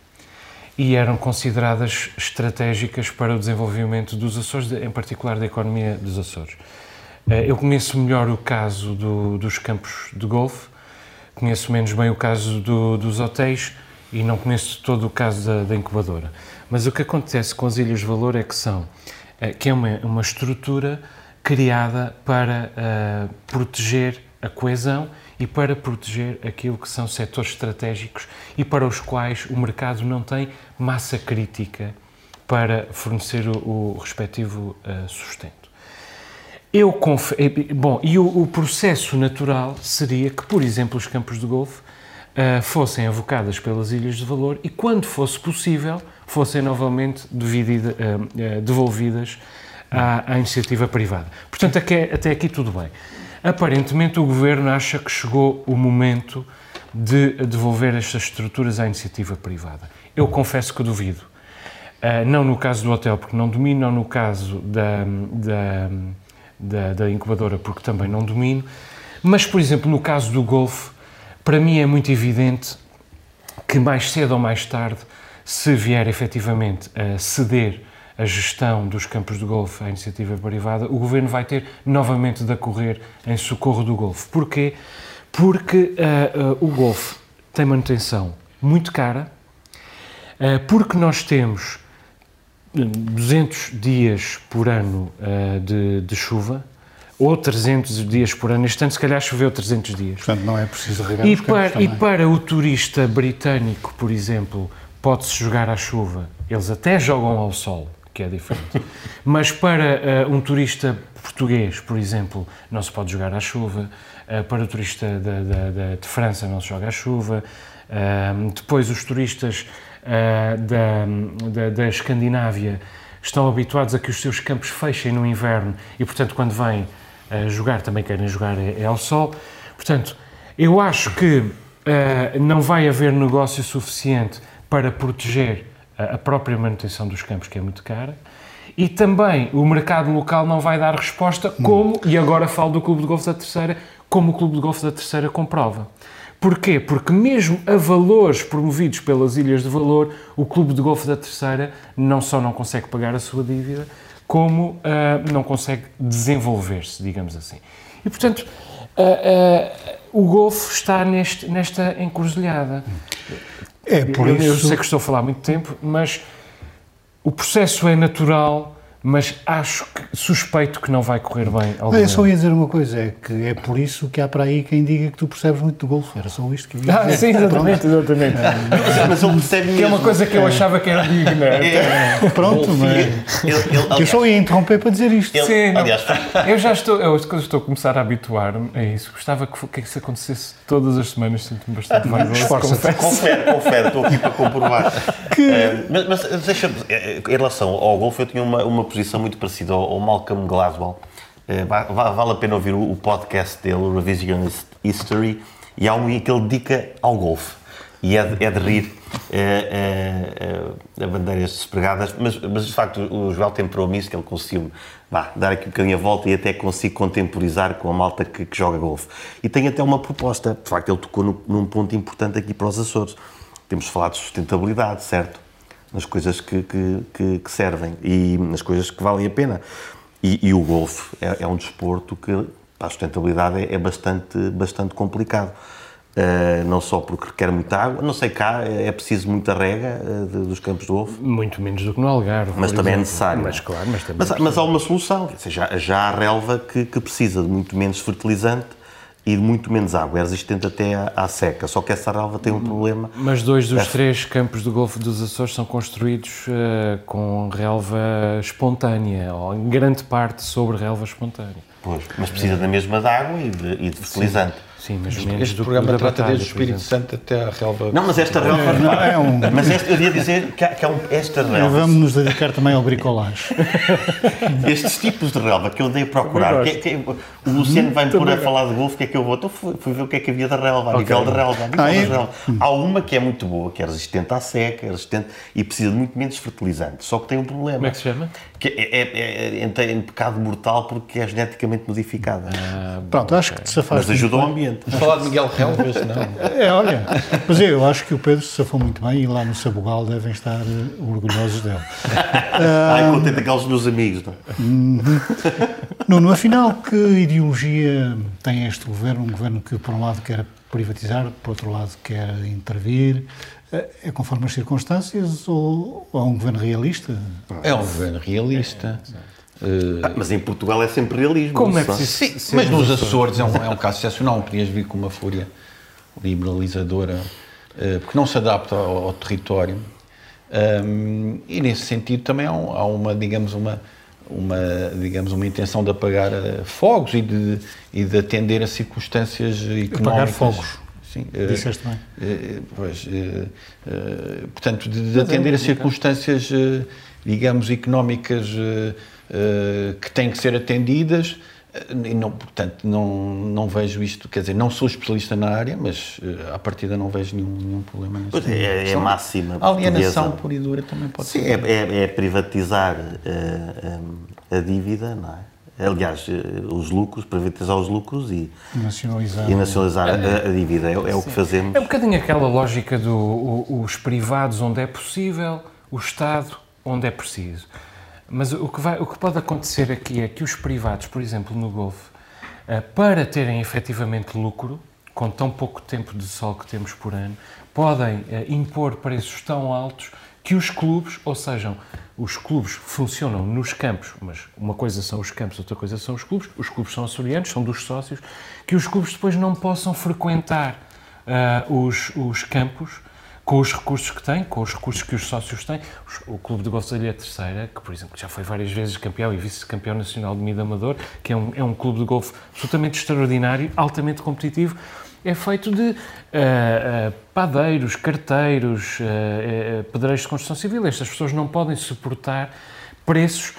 e eram consideradas estratégicas para o desenvolvimento dos Açores, em particular da economia dos Açores. Eh, eu conheço melhor o caso do, dos campos de golfe, conheço menos bem o caso do, dos hotéis e não conheço todo o caso da, da, incubadora. Mas o que acontece com as Ilhas de Valor é que são, eh, que é uma, uma estrutura criada para uh, proteger a coesão e para proteger aquilo que são setores estratégicos e para os quais o mercado não tem massa crítica para fornecer o, o respectivo uh, sustento. Eu conf... Eh, bom, e o, o, processo natural seria que, por exemplo, os campos de golfe uh, fossem avocadas pelas ilhas de valor e, quando fosse possível, fossem novamente devidida, uh, uh, devolvidas à, à, iniciativa privada. Portanto, até, até aqui tudo bem. Aparentemente, o governo acha que chegou o momento de devolver estas estruturas à iniciativa privada. Eu confesso que duvido. não no caso do hotel, porque não domino, não no caso da, da da, da incubadora, porque também não domino. Mas, por exemplo, no caso do golfe, para mim é muito evidente que mais cedo ou mais tarde, se vier efetivamente a ceder a gestão dos campos de golfe à iniciativa privada, o governo vai ter novamente de acorrer em socorro do golfe. Porquê? Porque uh, uh, o golfe tem manutenção muito cara, uh, porque nós temos 200 dias por ano uh, de, de, chuva, ou 300 dias por ano. Este ano, se calhar, choveu 300 dias. Portanto, não é preciso regar e para, e para o turista britânico, por exemplo, pode-se jogar à chuva. Eles até jogam ao sol, que é diferente. Mas para uh, um turista português, por exemplo, não se pode jogar à chuva. Uh, para o turista de França, não se joga à chuva. depois, os turistas uh, da, da, da Escandinávia estão habituados a que os seus campos fechem no inverno e, portanto, quando vêm uh, jogar, também querem jogar é, é, ao sol. Portanto, eu acho que uh, não vai haver negócio suficiente para proteger a própria manutenção dos campos, que é muito cara. E também o mercado local não vai dar resposta, como, e agora falo do Clube de Golfe da Terceira, como o Clube de Golfe da Terceira comprova. Porquê? Porque mesmo a valores promovidos pelas Ilhas de Valor, o Clube de Golfe da Terceira não só não consegue pagar a sua dívida, como uh, não consegue desenvolver-se, digamos assim. E, portanto, uh, uh, o golfe está neste, nesta encruzilhada. É por eu, isso... Eu sei que estou a falar há muito tempo, mas o processo é natural, mas acho que suspeito que não vai correr bem ao Eu só ia dizer uma coisa, é que é por isso que há para aí quem diga que tu percebes muito de golfe. Era só isto que eu ia dizer. Ah, sim, exatamente, exatamente. mas ele percebe mesmo. Que é uma coisa que eu achava que era digna. É. Pronto, mas ele, ele, eu só ia interromper para dizer isto. Ele, sim, aliás, eu já estou, eu estou a começar a habituar-me a isso. Gostava que, que isso acontecesse todas as semanas, sinto-me bastante mais Esforça-te. Confere, confere, estou aqui para comprovar. Que... É, mas, mas deixa em relação ao golfe, eu tinha uma, uma posição muito parecida ao, Malcolm Gladwell. Uh, vale a pena ouvir o, podcast dele, o Revisionist History, e há um em que ele dedica ao golfe. E é de, é de rir uh, uh, a bandeiras despregadas, mas, mas de facto o Joel temperou-me isso, que ele conseguiu dar aqui um bocadinho a volta e até consigo contemporizar com a malta que, que joga golfe. E tem até uma proposta, de facto ele tocou no, num ponto importante aqui para os Açores. Temos falado de sustentabilidade, certo? Nas coisas que, que, que, que, servem e nas coisas que valem a pena. E, e o golfe é, é, um desporto que, para a sustentabilidade, é, é bastante, bastante complicado. Uh, não só porque requer muita água, não sei cá, é preciso muita rega uh, de, dos campos de golfe. Muito menos do que no Algarve. Mas também é exemplo. é necessário. Mas claro, mas também. Mas, mas há uma solução, já, já há relva que, que precisa de muito menos fertilizante e de muito menos água, é resistente até à, à, seca, só que essa relva tem um problema. Mas dois dos é... três campos do Golfo dos Açores são construídos uh, com relva espontânea, ou em grande parte sobre relva espontânea. Pois, mas precisa é. da mesma de água e de, e de fertilizante. Sim. Sim, mas menos este do programa da trata desde o Espírito Santo até a relva. Não, mas esta relva. É, não, é um... Mas este, eu ia dizer que, há, que há um, esta relva. Vamos nos dedicar também ao bricolage. Estes tipos de relva que eu dei a procurar. Que, que, o Luciano vai-me pôr a falar de golfe, o que é que eu vou? Então fui, fui, ver o que é que havia da relva, a okay. nível de relva. A nível ah, é? relva. Há uma que é muito boa, que é resistente à seca, é resistente e precisa de muito menos fertilizante. Só que tem um problema. Como é que se chama? Que é, é, é, é em pecado mortal porque é geneticamente modificada. Ah, Pronto, acho que te safaste. Mas ajuda o ambiente. Vamos falar de Miguel relvas, não. É, olha, mas eu acho que o Pedro se safou muito bem e lá no Sabugal devem estar uh, orgulhosos dele. Ai, contente aqueles meus amigos, não é? Uhum. Nuno, afinal, que ideologia tem este governo? Um governo que, por um lado, quer privatizar, por outro lado, quer intervir. Eh, é conforme as circunstâncias ou, ou é um governo realista? É um governo realista. É, é, Ah, mas em Portugal é sempre realismo. Como é preciso Sim, ser mas nos Açores é um, é um caso excepcional. Podias vir com uma fúria liberalizadora, eh, porque não se adapta ao, ao território. Um, e nesse sentido também há, um- há uma, digamos, uma, uma, digamos, uma intenção de apagar eh, fogos e de, e de atender a circunstâncias económicas. fogos. Sim, eh, Disseste bem. eh, pois, eh, eh, portanto, de, de atender a circunstâncias, eh, digamos, económicas eh, eh, que têm que ser atendidas. eh, E não, portanto, não, não vejo isto, quer dizer, não sou especialista na área, mas eh, à partida não vejo nenhum, nenhum problema nisso. Pois é, é, máxima A alienação pura e dura também pode Sim, ser. é, é- é privatizar eh, eh, a dívida, não é? Aliás, eh, os lucros, privatizar os lucros e, Nacionalizar. e nacionalizar a, a dívida. É, é o que fazemos. É um bocadinho aquela lógica do o- os privados onde é possível, o Estado onde é preciso. Mas o que, vai, o que pode acontecer aqui é que os privados, por exemplo, no Golfo, eh, para terem efetivamente lucro, com tão pouco tempo de sol que temos por ano, podem eh, impor preços tão altos que os clubes, ou seja, os clubes funcionam nos campos, mas uma coisa são os campos, outra coisa são os clubes, os clubes são açorianos, são dos sócios, que os clubes depois não possam frequentar ah, os, os campos com os recursos que têm, com os recursos que os sócios têm. O Clube de Golfe da Ilha Terceira, que, por exemplo, já foi várias vezes campeão e vice-campeão nacional de Mida Amador, que é um, é um clube de golfe absolutamente extraordinário, altamente competitivo, é feito de ah, ah, padeiros, carteiros, ah, pedreiros de construção civil. Estas pessoas não podem suportar preços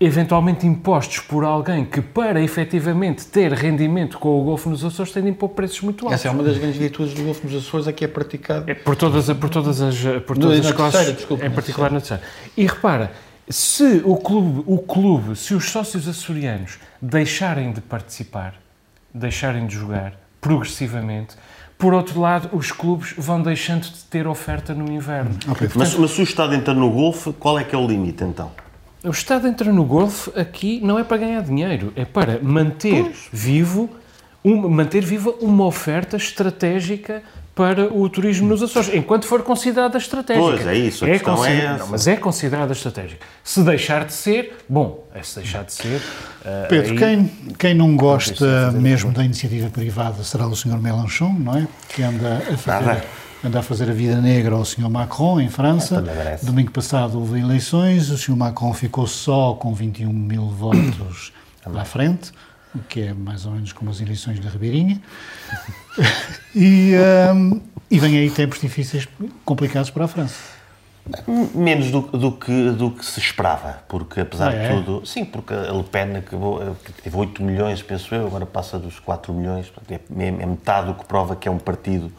eventualmente impostos por alguém que, para efetivamente ter rendimento com o Golfo nos Açores, tem de impor preços muito altos. Essa é uma das grandes virtudes do Golfo nos Açores, é que é praticado É por todas, por todas as, por No- todas na as classes, terceira, desculpa, em particular na terceira. E repara, se o clube, o clube, se os sócios açorianos deixarem de participar, deixarem de jogar progressivamente, por outro lado, os clubes vão deixando de ter oferta no inverno. Ok, Mas, mas se o Estado entra no Golfo, qual é que é o limite então? O Estado entra no golfe aqui não é para ganhar dinheiro, é para manter vivo, uma, manter viva uma oferta estratégica para o turismo nos Açores, enquanto for considerada estratégica. Pois, é isso, a questão é essa. não, mas é considerada estratégica. Se deixar de ser, bom, é se deixar de ser. ah, Pedro, aí- quem, quem não gosta mesmo da iniciativa privada será o Sr. Mélenchon, não é? Que anda a fazer, Nada. Anda a fazer a vida negra ao Sr. Macron, em França. Merece. Domingo passado houve eleições, o Sr. Macron ficou só com 21 mil votos à frente, o que é mais ou menos como as eleições da Ribeirinha. e, hum, e vem aí tempos difíceis, complicados para a França. Menos do, do que, do que se esperava, porque apesar Ah, é? de tudo. Sim, porque a Le Pen acabou, que teve 8 milhões, penso eu, agora passa dos 4 milhões, é, é metade o que prova que é um partido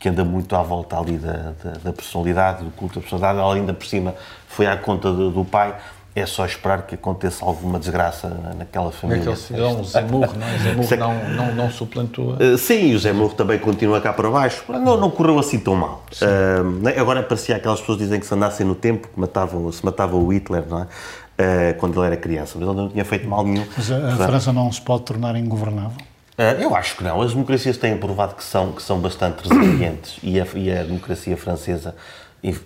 que anda muito à volta ali da, da, da personalidade, do culto da personalidade, ela ainda por cima foi à conta do, do pai. É só esperar que aconteça alguma desgraça na- naquela família. que ele se deu? Um Zemmour, não é? Zemmour não, não, não suplantou. Uh, sim, e o Zé Morro também continua cá para baixo. Não, não correu assim tão mal. Uh, agora parecia aquelas pessoas que dizem que se andassem no tempo, que matavam, se matava o Hitler, não é? Uh, quando ele era criança. Mas ele não tinha feito mal nenhum. Mas a, a França não se pode tornar ingovernável. Uh, eu acho que não. As democracias têm provado que são, que são bastante resilientes e a, e a democracia francesa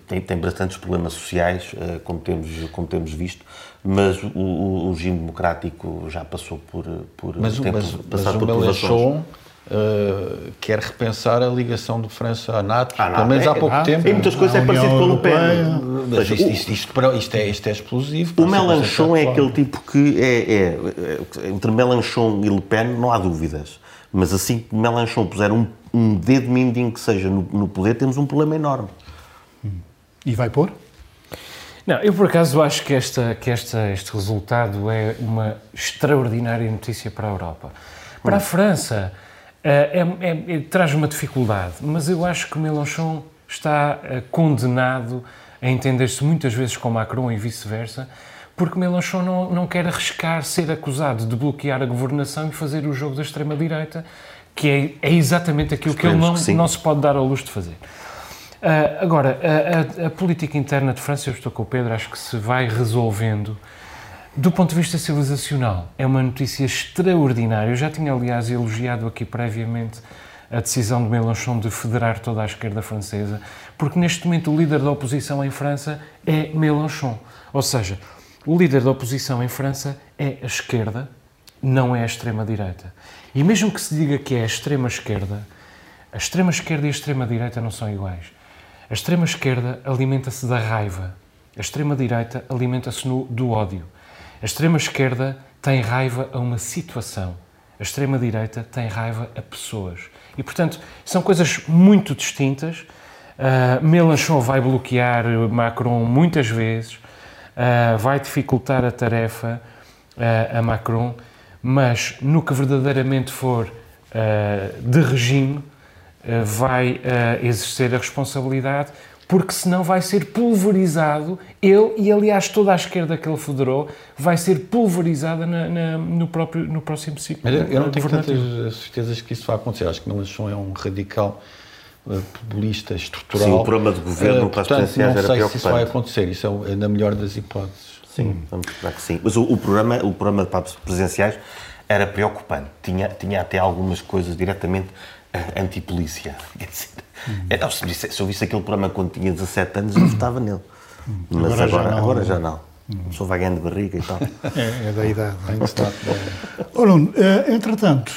tem, tem bastantes problemas sociais, uh, como, temos, como temos visto, mas o, o, o regime democrático já passou por, por Mas, tempo, mas, mas passado o por. Mélenchon eh, quer repensar a ligação de França à NATO, Ah, pelo menos é- há pouco ah, tempo. Em muitas coisas A é parecido com o Le Mas isto, isto, isto, isto é, isto é explosivo. O bastante é claro. aquele tipo que é, é- é- entre Mélenchon e Le Pen não há dúvidas. Mas assim que Mélenchon puser um, um dedo mindinho que seja no, no poder, temos um problema enorme. E vai pôr? Não, eu por acaso acho que, esta, que esta, este resultado é uma extraordinária notícia para a Europa. Para a França, é, é- é- traz uma dificuldade, mas eu acho que Mélenchon está eh, condenado a entender-se muitas vezes com Macron e vice-versa, porque Mélenchon não, não quer arriscar ser acusado de bloquear a governação e fazer o jogo da extrema-direita, que é, é exatamente aquilo que ele não, que não se pode dar ao luxo de fazer. Ah, agora, a, a- a política interna de França, eu estou com o Pedro, acho que se vai resolvendo. Do ponto de vista civilizacional, é uma notícia extraordinária. Eu já tinha, aliás, elogiado aqui previamente a decisão de Mélenchon de federar toda a esquerda francesa, porque neste momento o líder da oposição em França é Mélenchon. Ou seja, O líder da oposição em França é a esquerda, não é a extrema-direita. E mesmo que se diga que é a extrema-esquerda, a extrema-esquerda e a extrema-direita não são iguais. A extrema-esquerda alimenta-se da raiva, a extrema-direita alimenta-se do ódio. A extrema-esquerda tem raiva a uma situação, a extrema-direita tem raiva a pessoas. E, portanto, são coisas muito distintas. Uh, Mélenchon vai bloquear Macron muitas vezes, uh, vai dificultar a tarefa uh, a Macron, mas no que verdadeiramente for de regime, vai exercer a responsabilidade porque senão vai ser pulverizado, ele e aliás toda a esquerda que ele federou vai ser pulverizada na, na, no, próprio, no próximo ciclo. Mas eu não tenho tantas certezas que isso vai acontecer. Acho que Melanchon é um radical uh, populista, estrutural. Sim, o programa de governo uh, para as presidenciais era preocupante. Não sei se isso vai acontecer, isso é na melhor das hipóteses. Sim, vamos esperar que sim. Mas o, o, programa, o programa para as presidenciais era preocupante. Tinha, tinha até algumas coisas diretamente uh, antipolícia. Quer dizer, é, não, se, se eu visse aquele programa quando tinha 17 anos, eu votava nele. Mas agora, agora já não. Agora já não. Sou vagando de barriga e tal. É, é da idade. É? Ora, uh, entretanto,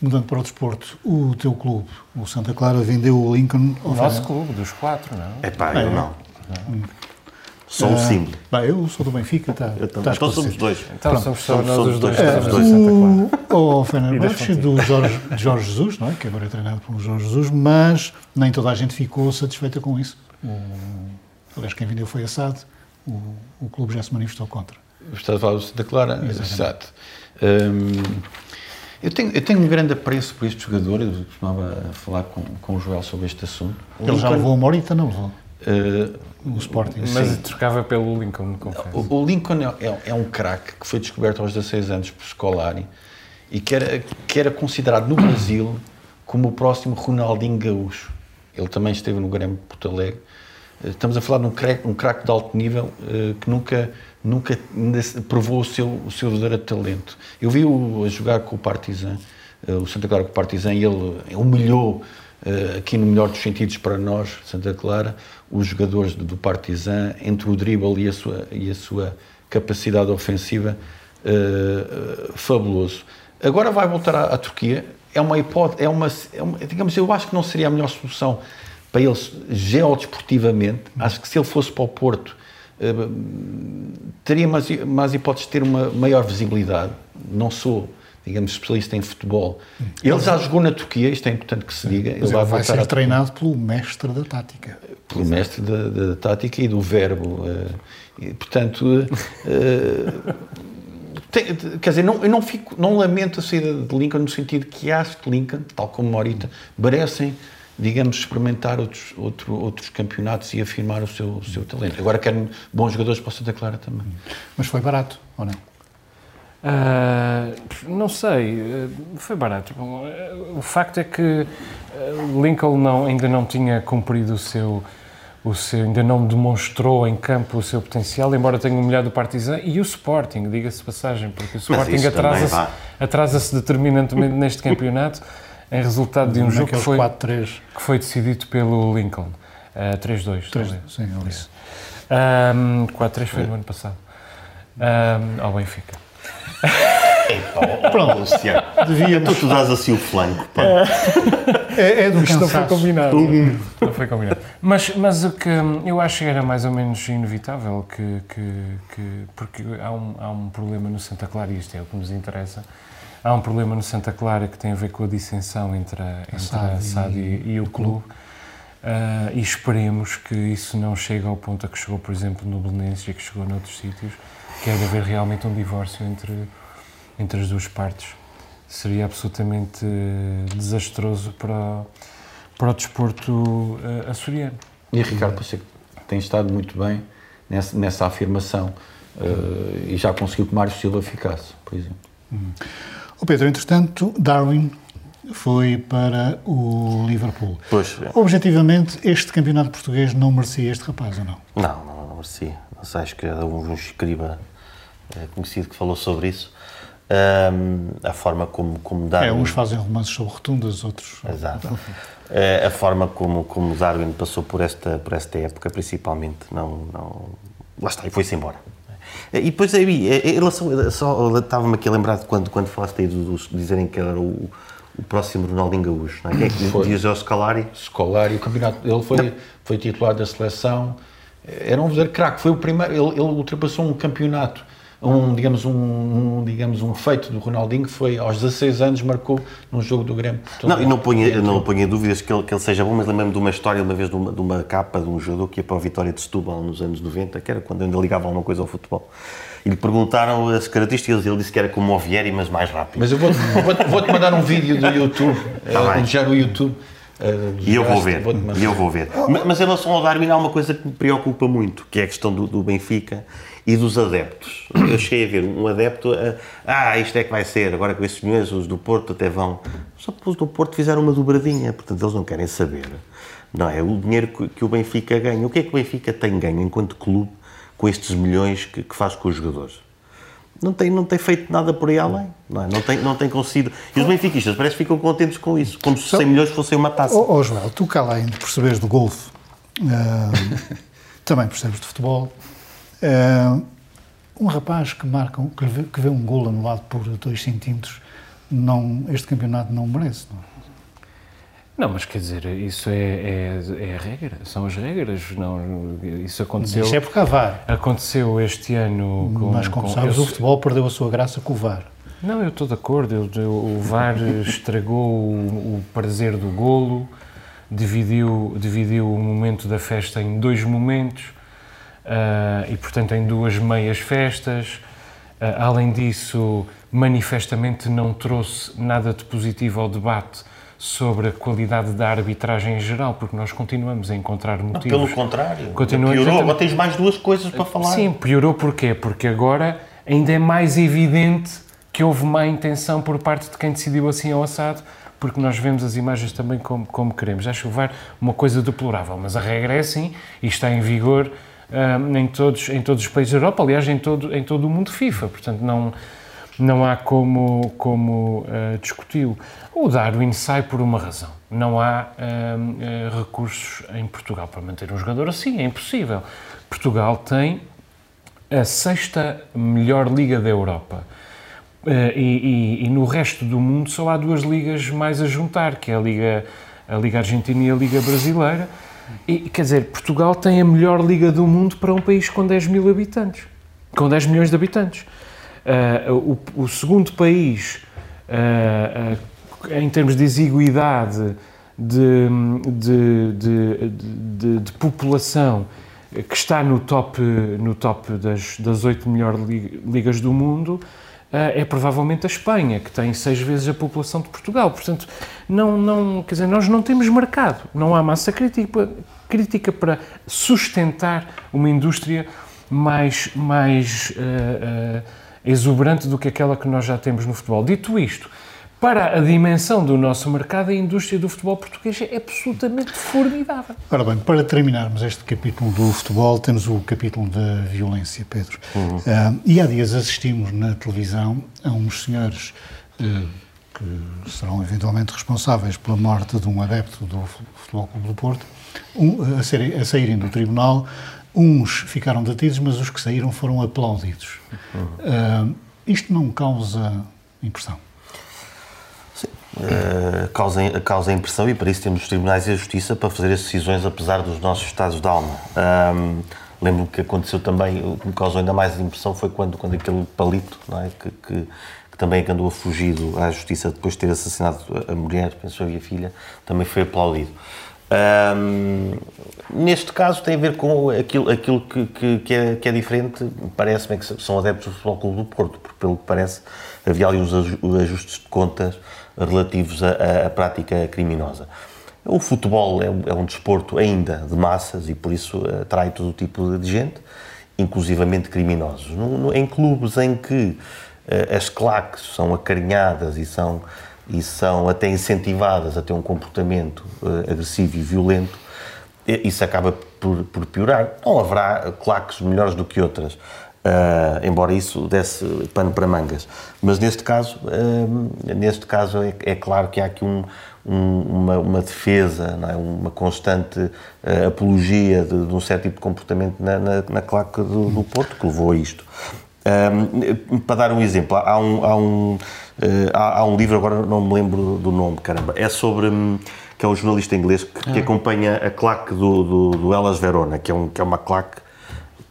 mudando para o desporto, o teu clube, o Santa Clara, vendeu o Lincoln ao O nosso clube, dos quatro, não? É pá, eu não. não. Sou um símbolo. Bem, eu sou do Benfica, está. Então, então somos dois. Então somos só nós os dois. É, o, o Fenerbahçe do Jorge, de Jorge Jesus, não é? que agora é treinado por Jorge Jesus, mas nem toda a gente ficou satisfeita com isso. O, aliás, quem vendeu foi assado, o, o clube já se manifestou contra. Estás a falar do Santa Clara? Exato. Hum, eu, tenho, eu tenho um grande apreço por este jogador, eu costumava falar com, com o Joel sobre este assunto. Ele já levou uma horita, não levou? Uh, o Sporting. Mas sim. trocava pelo Lincoln, confesso. O, o Lincoln é, é, é um craque que foi descoberto aos 16 anos por Scolari e que era, que era considerado no Brasil como o próximo Ronaldinho Gaúcho. Ele também esteve no Grêmio Porto Alegre. Eh, estamos a falar de um craque, um craque de alto nível uh, que nunca, nunca provou o seu, o seu verdadeiro talento. Eu vi-o a jogar com o Partizan, uh, o Santa Clara com o Partizan, e ele humilhou aqui no melhor dos sentidos para nós, Santa Clara, os jogadores do Partizan, entre o dribble e a sua, e a sua capacidade ofensiva, uh, fabuloso. Agora vai voltar à, à, Turquia, é uma hipótese, é uma, é uma, digamos, eu acho que não seria a melhor solução para eles geodesportivamente, acho que se ele fosse para o Porto, uh, teria mais, mais hipóteses de ter uma maior visibilidade, não sou digamos, especialista em futebol. Ele já jogou na Turquia, isto é importante que se diga. Ele vai, vai ser treinado pelo mestre da tática. Pelo mestre da, da tática e do verbo. Eh, e, portanto, eh, tem, quer dizer, não, eu não, fico, não lamento a saída de Lincoln no sentido que acho que Lincoln, tal como Morita, merecem digamos, experimentar outros, outro, outros campeonatos e afirmar o seu, o seu talento. Agora querem bons jogadores para o Santa Clara também. Mas foi barato, ou não? Uh, não sei, uh, foi barato. Bom, uh, o facto é que Lincoln não, ainda não tinha cumprido o seu, o seu, ainda não demonstrou em campo o seu potencial, embora tenha humilhado o Partizan e o Sporting, diga-se passagem, porque o Sporting atrasa-se atrasa determinantemente neste campeonato em resultado de um jogo que foi, que foi decidido pelo Lincoln. 3-2. 3 sim, é isso. 4-3 foi no ano passado. Um, ao Benfica. Pronto, Luciano. Devíamos... Então tu dás assim o flanco. Pá. É, é do Isto não foi combinado. Não foi combinado. Mas, mas o que eu acho que era mais ou menos inevitável, que, que, que porque há um, há um problema no Santa Clara, e isto é o que nos interessa, há um problema no Santa Clara que tem a ver com a dissensão entre a, entre a SAD e, e, o clube. Uh, e esperemos que isso não chegue ao ponto a que chegou, por exemplo, no Belenenses e que chegou noutros sítios, que é de haver realmente um divórcio entre, entre as duas partes. Seria absolutamente desastroso para, para o desporto uh, açoriano. E Ricardo Pacheco tem estado muito bem nessa, nessa afirmação uh, e já conseguiu que Mário Silva ficasse, por exemplo. Uhum. O Pedro, entretanto, Darwin foi para o Liverpool. Pois. Objetivamente, este campeonato português não merecia este rapaz, ou não? Não, não, não merecia. Mas acho que era um escriba é conhecido que falou sobre isso. Um, a forma como, como Darwin... É, uns fazem romances sobre rotundas, outros... Exato. É, a forma como, como Darwin passou por esta, por esta época, principalmente, não, não... Lá está, e foi-se embora. E depois aí, em relação, só estava-me aqui a lembrar de quando, quando falaste aí dos dizerem que era o, o próximo Ronaldinho Gaúcho, não é? Quem é que diz o Scolari? Scolari, o campeonato, ele foi, foi titular da seleção, era um verdadeiro craque, foi o primeiro, ele, ele ultrapassou um campeonato um, digamos, um, um, digamos, um feito do Ronaldinho que foi aos 16 anos marcou num jogo do Grêmio. Não, e não ponho, não ponho dúvidas que ele, que ele seja bom, mas lembro-me de uma história uma vez de uma, de uma capa de um jogador que ia para a Vitória de Setúbal nos anos 90, que era quando ainda ligava alguma coisa ao futebol. E lhe perguntaram as características, ele disse que era como o Vieri, mas mais rápido. Mas eu vou-te vou vou mandar um vídeo do YouTube, tá uh, já no YouTube. Uh, e eu vou ver, e eu vou ver. Mas, mas em relação ao Darwin há uma coisa que me preocupa muito, que é a questão do, do Benfica e dos adeptos. Eu cheguei a ver um adepto, a, ah, isto é que vai ser, agora com esses senhores, os do Porto até vão. Só que os do Porto fizeram uma dobradinha, portanto eles não querem saber. Não é? O dinheiro que o Benfica ganha. O que é que o Benfica tem ganho enquanto clube com estes milhões que, que faz com os jogadores? Não tem, não tem feito nada por aí além, não, é? não, tem, não tem conseguido. E os benfiquistas parece que ficam contentes com isso, como se 100 milhões fossem uma taça. Ó oh, oh, Joel, tu cá além de perceberes do golfe, uh, também percebes de futebol, Uh, um rapaz que marca, que vê, que vê um gol anulado por 2 centímetros, não, este campeonato não merece. Não? É? Não, mas quer dizer, isso é, é, é, a regra, são as regras. Não, isso aconteceu. Isso é por cavar. Aconteceu este ano com. Mas como com, sabes, eu, o futebol perdeu a sua graça com o VAR. Não, eu estou de acordo. Eu, o VAR estragou o, o, prazer do golo, dividiu, dividiu o momento da festa em dois momentos e, portanto, em duas meias festas. Uh, além disso, manifestamente não trouxe nada de positivo ao debate sobre a qualidade da arbitragem em geral, porque nós continuamos a encontrar motivos. Não, pelo contrário, continuamos piorou, agora tens mais duas coisas para falar. Sim, piorou porquê? Porque agora ainda é mais evidente que houve má intenção por parte de quem decidiu assim ao assado, porque nós vemos as imagens também como, como queremos. Acho que uma coisa deplorável, mas a regra é assim e está em vigor uh, em, todos, em todos os países da Europa, aliás, em todo, em todo o mundo FIFA, portanto não, não há como, como uh, discuti-lo. O Darwin sai por uma razão. Não há uh, recursos em Portugal para manter um jogador assim, é impossível. Portugal tem a sexta melhor liga da Europa. Uh, e, e, e, no resto do mundo só há duas ligas mais a juntar, que é a Liga, a liga Argentina e a Liga Brasileira. E, quer dizer, Portugal tem a melhor liga do mundo para um país com 10 mil habitantes, com 10 milhões de habitantes. Uh, o, o, segundo país, uh, uh, em termos de exiguidade de, de, de, de, população, que está no top, no top das, das 8 melhores ligas do mundo, é provavelmente a Espanha, que tem seis vezes a população de Portugal. Portanto, não, não, quer dizer, nós não temos mercado, não há massa crítica, crítica para sustentar uma indústria mais, mais uh, uh, exuberante do que aquela que nós já temos no futebol. Dito isto, para a dimensão do nosso mercado, a indústria do futebol português é absolutamente formidável. Ora bem, para terminarmos este capítulo do futebol, temos o capítulo da violência, Pedro. Uhum. Uh, e há dias assistimos na televisão a uns senhores uh, que serão eventualmente responsáveis pela morte de um adepto do Futebol Clube do Porto, um, a, serem, a saírem do tribunal. Uns ficaram detidos, mas os que saíram foram aplaudidos. Uhum. Uh, isto não causa impressão? Uh, causa, causa impressão e para isso temos os tribunais e a justiça para fazer as decisões apesar dos nossos estados de alma. Um, Lembro-me que aconteceu também, o que me causou ainda mais impressão foi quando, quando aquele palito, é? que, que, que, também andou fugido à justiça depois de ter assassinado a mulher, pensou e a filha, também foi aplaudido. Um, neste caso tem a ver com aquilo, aquilo que, que, que é, que é diferente, parece-me que são adeptos do Futebol Clube do Porto, porque pelo que parece havia ali os ajustes de contas relativos à, prática criminosa. O futebol é um, é um, desporto ainda de massas e por isso atrai todo tipo de gente, inclusivamente criminosos. No, no, em clubes em que uh, as claques são acarinhadas e são, e são até incentivadas a ter um comportamento uh, agressivo e violento, isso acaba por, por, piorar. Não haverá claques melhores do que outras. Uh, embora isso desse pano para mangas. Mas neste caso, uh, neste caso é, é, claro que há aqui um, um, uma, uma, defesa, é? uma constante uh, apologia de, de, um certo tipo de comportamento na, na, na claque do, do, Porto que levou a isto. para dar um exemplo, há um, há, um, há, há, um livro, agora não me lembro do nome, caramba, é sobre hum, que é um jornalista inglês que, que ah. acompanha a claque do, do, do Elas Verona, que é, um, que é uma claque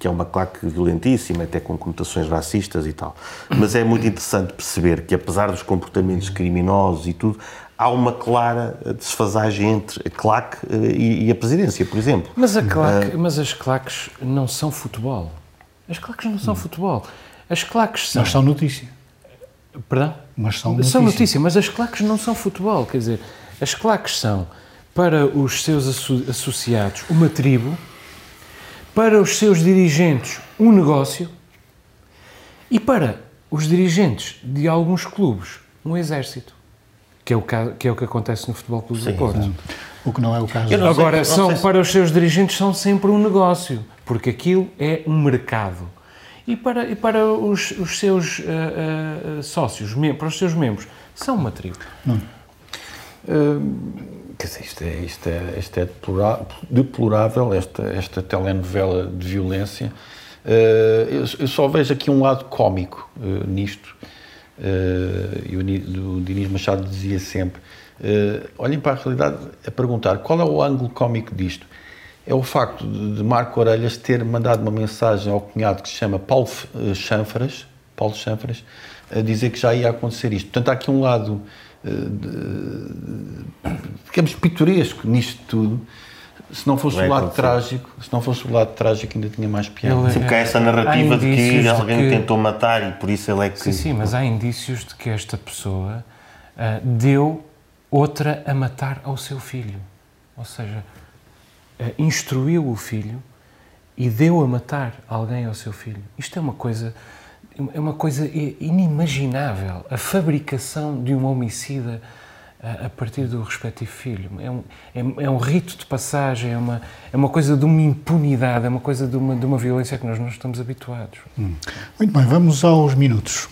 que é uma claque violentíssima, até com conotações racistas e tal. Mas é muito interessante perceber que, apesar dos comportamentos criminosos e tudo, há uma clara desfasagem entre a claque eh, e, a presidência, por exemplo. Mas, a claque, uh, mas as claques não são futebol. As claques não são futebol. As claques são... Mas são notícia. Perdão? Mas são notícia. São notícia, mas as claques não são futebol. Quer dizer, as claques são, para os seus associados, uma tribo para os seus dirigentes um negócio e para os dirigentes de alguns clubes um exército, que é o que, que, é o que acontece no Futebol Clube do Porto. O que não é o caso. Agora, sei, são, se... para os seus dirigentes são sempre um negócio, porque aquilo é um mercado. E para, e para os, os seus uh, uh, sócios, para os seus membros, são uma tribo. Uh, Quer dizer, isto é, isto é, isto é deplorável, esta, esta telenovela de violência. Uh, eu, eu, só vejo aqui um lado cómico uh, nisto. Uh, e o, Diniz Machado dizia sempre: olhem para a realidade a perguntar qual é o ângulo cómico disto. É o facto de Marco Orelhas ter mandado uma mensagem ao cunhado que se chama Paulo Chanfras, Paulo Chanfras, a dizer que já ia acontecer isto. Portanto, há aqui um lado digamos, pitoresco nisto tudo. Se não fosse o lado acontecer. trágico, se não fosse o lado trágico, ainda tinha mais piada. Sim, porque há essa narrativa há de que alguém de que... o tentou matar e por isso ele é que. Sim, sim, mas há indícios de que esta pessoa uh, deu outra a matar ao seu filho. Ou seja, uh, instruiu o filho e deu a matar alguém ao seu filho. Isto é uma coisa é uma coisa inimaginável. A fabricação de um homicida a, partir do respectivo filho. É um, é, é, um rito de passagem, é uma, é uma coisa de uma impunidade, é uma coisa de uma, de uma violência que nós não estamos habituados. Hum. Muito bem, vamos aos minutos.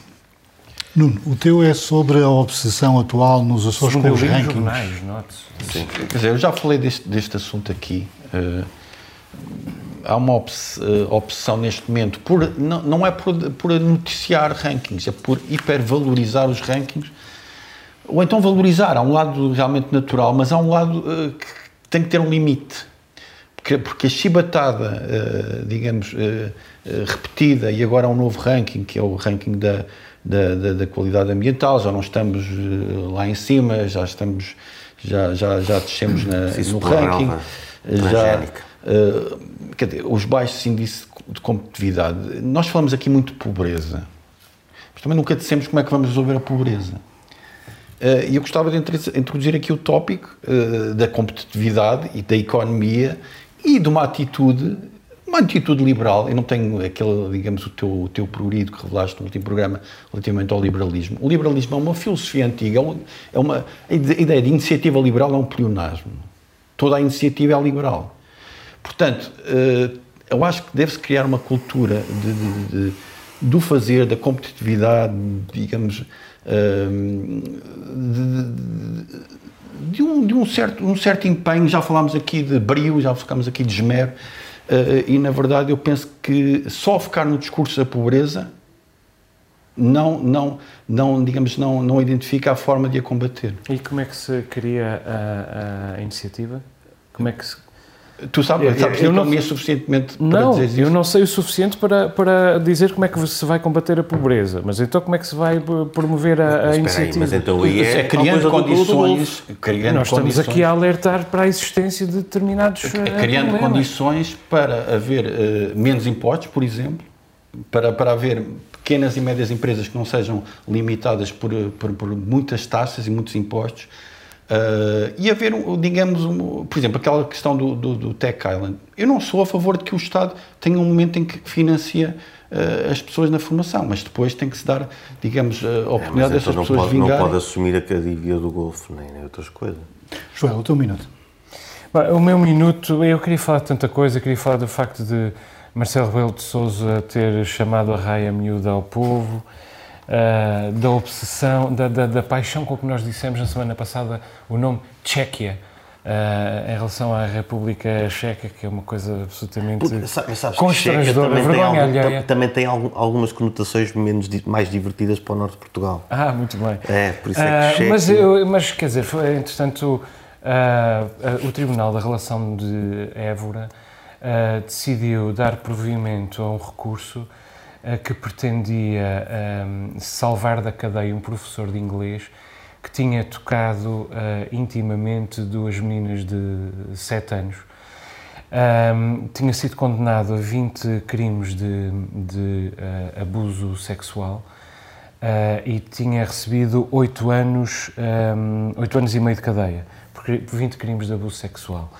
Nuno, o teu é sobre a obsessão atual nos Açores com os rankings. jornais, note Sim. Quer dizer, eu já falei deste, deste assunto aqui. Uh, há uma opção eh, neste momento, por, não, não é por, por noticiar rankings, é por hipervalorizar os rankings, ou então valorizar. Há um lado realmente natural, mas há um lado uh, que tem que ter um limite. Porque, porque a chibatada, uh, digamos, uh, repetida, e agora há um novo ranking, que é o ranking da, da, da, da qualidade ambiental, já não estamos lá em cima, já estamos, já, já, já descemos na, no ranking. Já, uh, quer dizer, os baixos índices de competitividade. Nós falamos aqui muito de pobreza, mas também nunca dissemos como é que vamos resolver a pobreza. Uh, e eu gostava de introduzir aqui o tópico uh, da competitividade e da economia e de uma atitude, uma atitude liberal. Eu não tenho aquele, digamos, o teu, o teu prurido que revelaste no último programa relativamente ao liberalismo. O liberalismo é uma filosofia antiga, é uma, a ideia de iniciativa liberal é um pleonasmo. Toda a iniciativa é liberal. Portanto, uh, eu acho que deve-se criar uma cultura de, de, de, do fazer, da competitividade, digamos, de, de, um, de um, certo, um certo empenho. Já falámos aqui de brio, já ficamos aqui de esmero, uh, e na verdade eu penso que só ficar no discurso da pobreza não, não, não, digamos, não, não identifica a forma de a combater. E como é que se cria a, a iniciativa? Como é que se, Tu sabes, sabes eu não, suficientemente para não, dizer isso? eu não sei o suficiente para, para dizer como é que se vai combater a pobreza, mas então como é que se vai promover a, a iniciativa? Aí, mas então aí é, é criando condições... Criando Nós estamos condições, aqui a alertar para a existência de determinados é, Criando problemas. condições para haver uh, menos impostos, por exemplo, para, para haver pequenas e médias empresas que não sejam limitadas por, por, por muitas taxas e muitos impostos, Uh, e haver, digamos, um, por exemplo, aquela questão do, do, do, Tech Island. Eu não sou a favor de que o Estado tenha um momento em que financia uh, as pessoas na formação, mas depois tem que se dar, digamos, a oportunidade é, dessas então pessoas pode, vingarem. Não pode assumir a cadivia do Golfo, nem, nem outras coisas. Joel, o teu minuto. o meu minuto, eu queria falar de tanta coisa, queria falar do facto de Marcelo Rebelo de Sousa ter chamado a raia miúda ao povo, uh, da obsessão, da, da, da, paixão com que nós dissemos na semana passada o nome Tchequia. Uh, em relação à República Checa, que é uma coisa absolutamente constrangedora, algum, alheia. Também tem algumas conotações menos, mais divertidas para o norte de Portugal. Ah, muito bem. É, por isso é que uh, mas, eu, mas, quer dizer, foi, entretanto, uh, o Tribunal da Relação de Évora decidiu dar provimento a um recurso que pretendia salvar da cadeia um professor de inglês que tinha tocado uh, intimamente duas meninas de 7 anos. Um, tinha sido condenado a 20 crimes de, de uh, abuso sexual uh, e tinha recebido 8 anos, um, 8 anos e meio de cadeia por 20 crimes de abuso sexual.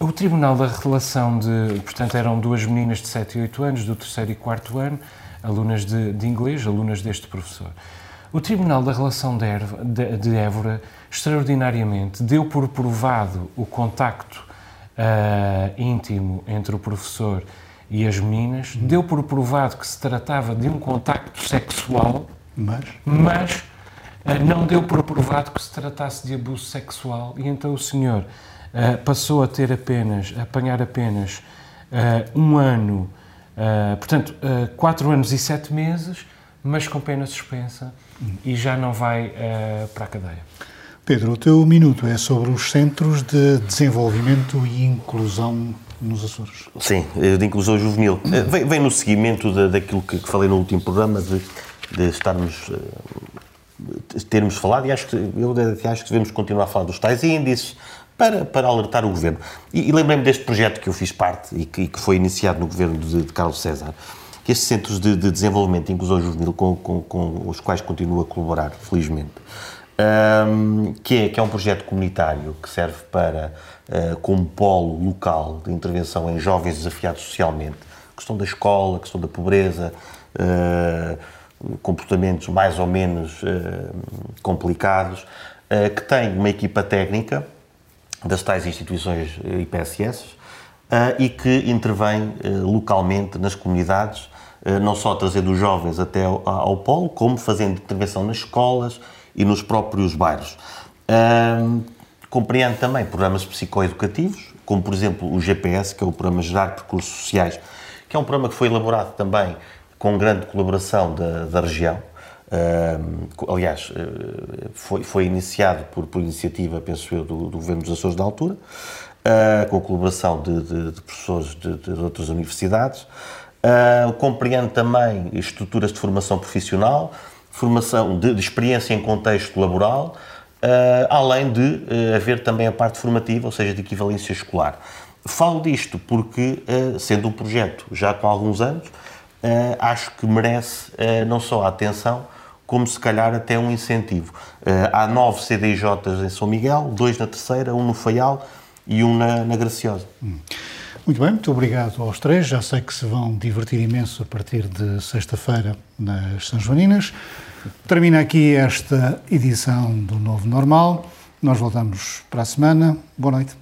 O Tribunal da Relação de. Portanto, eram duas meninas de 7 e 8 anos, do terceiro e quarto ano, alunas de, de inglês, alunas deste professor. O Tribunal da Relação de Évora, extraordinariamente, deu por provado o contacto uh, íntimo entre o professor e as meninas, deu por provado que se tratava de um contacto sexual, mas, mas uh, não deu por provado que se tratasse de abuso sexual. E então o senhor uh, passou a ter apenas, a apanhar apenas um ano, portanto, quatro anos e sete meses, mas com pena suspensa e já não vai uh, para a cadeia. Pedro, o teu minuto é sobre os centros de desenvolvimento e inclusão nos Açores. Sim, eh, de inclusão juvenil. Eh, vem, vem no seguimento da, daquilo que, que, falei no último programa, de, de estarmos, de termos falado, e acho que, eu acho que devemos continuar a falar dos tais índices, para, para alertar o governo. E, e lembrei-me deste projeto que eu fiz parte e que, que foi iniciado no governo de, de Carlos César, que estes centros de, de desenvolvimento e inclusão juvenil com, com, com, os quais continuo a colaborar, felizmente, um, que, é, que é um projeto comunitário que serve para, uh, como polo local de intervenção em jovens desafiados socialmente, questão da escola, questão da pobreza, uh, comportamentos mais ou menos uh, complicados, que tem uma equipa técnica das tais instituições IPSS e que intervém localmente nas comunidades eh, não só trazendo os jovens até ao, ao polo, como fazendo intervenção nas escolas e nos próprios bairros. Compreende também programas psicoeducativos, como por exemplo o GPS, que é o Programa Gerar Percursos Sociais, que é um programa que foi elaborado também com grande colaboração da, da região. Um, aliás, eh, foi, foi iniciado por, por iniciativa, penso eu, do, do Governo dos Açores da altura, uh, com a colaboração de, de, de professores de, de outras universidades. Uh, compreende também estruturas de formação profissional, formação de, experiência em contexto laboral, uh, além de uh, haver também a parte formativa, ou seja, de equivalência escolar. Falo disto porque, sendo um projeto já com alguns anos, acho que merece não só a atenção, como se calhar até um incentivo. há nove CDIJs em São Miguel, dois na Terceira, um no Faial e um na, na Graciosa. Hum. Muito bem, muito obrigado aos três. Já sei que se vão divertir imenso a partir de sexta-feira nas São Joaninas. Termina aqui esta edição do Novo Normal. Nós voltamos para a semana. Boa noite.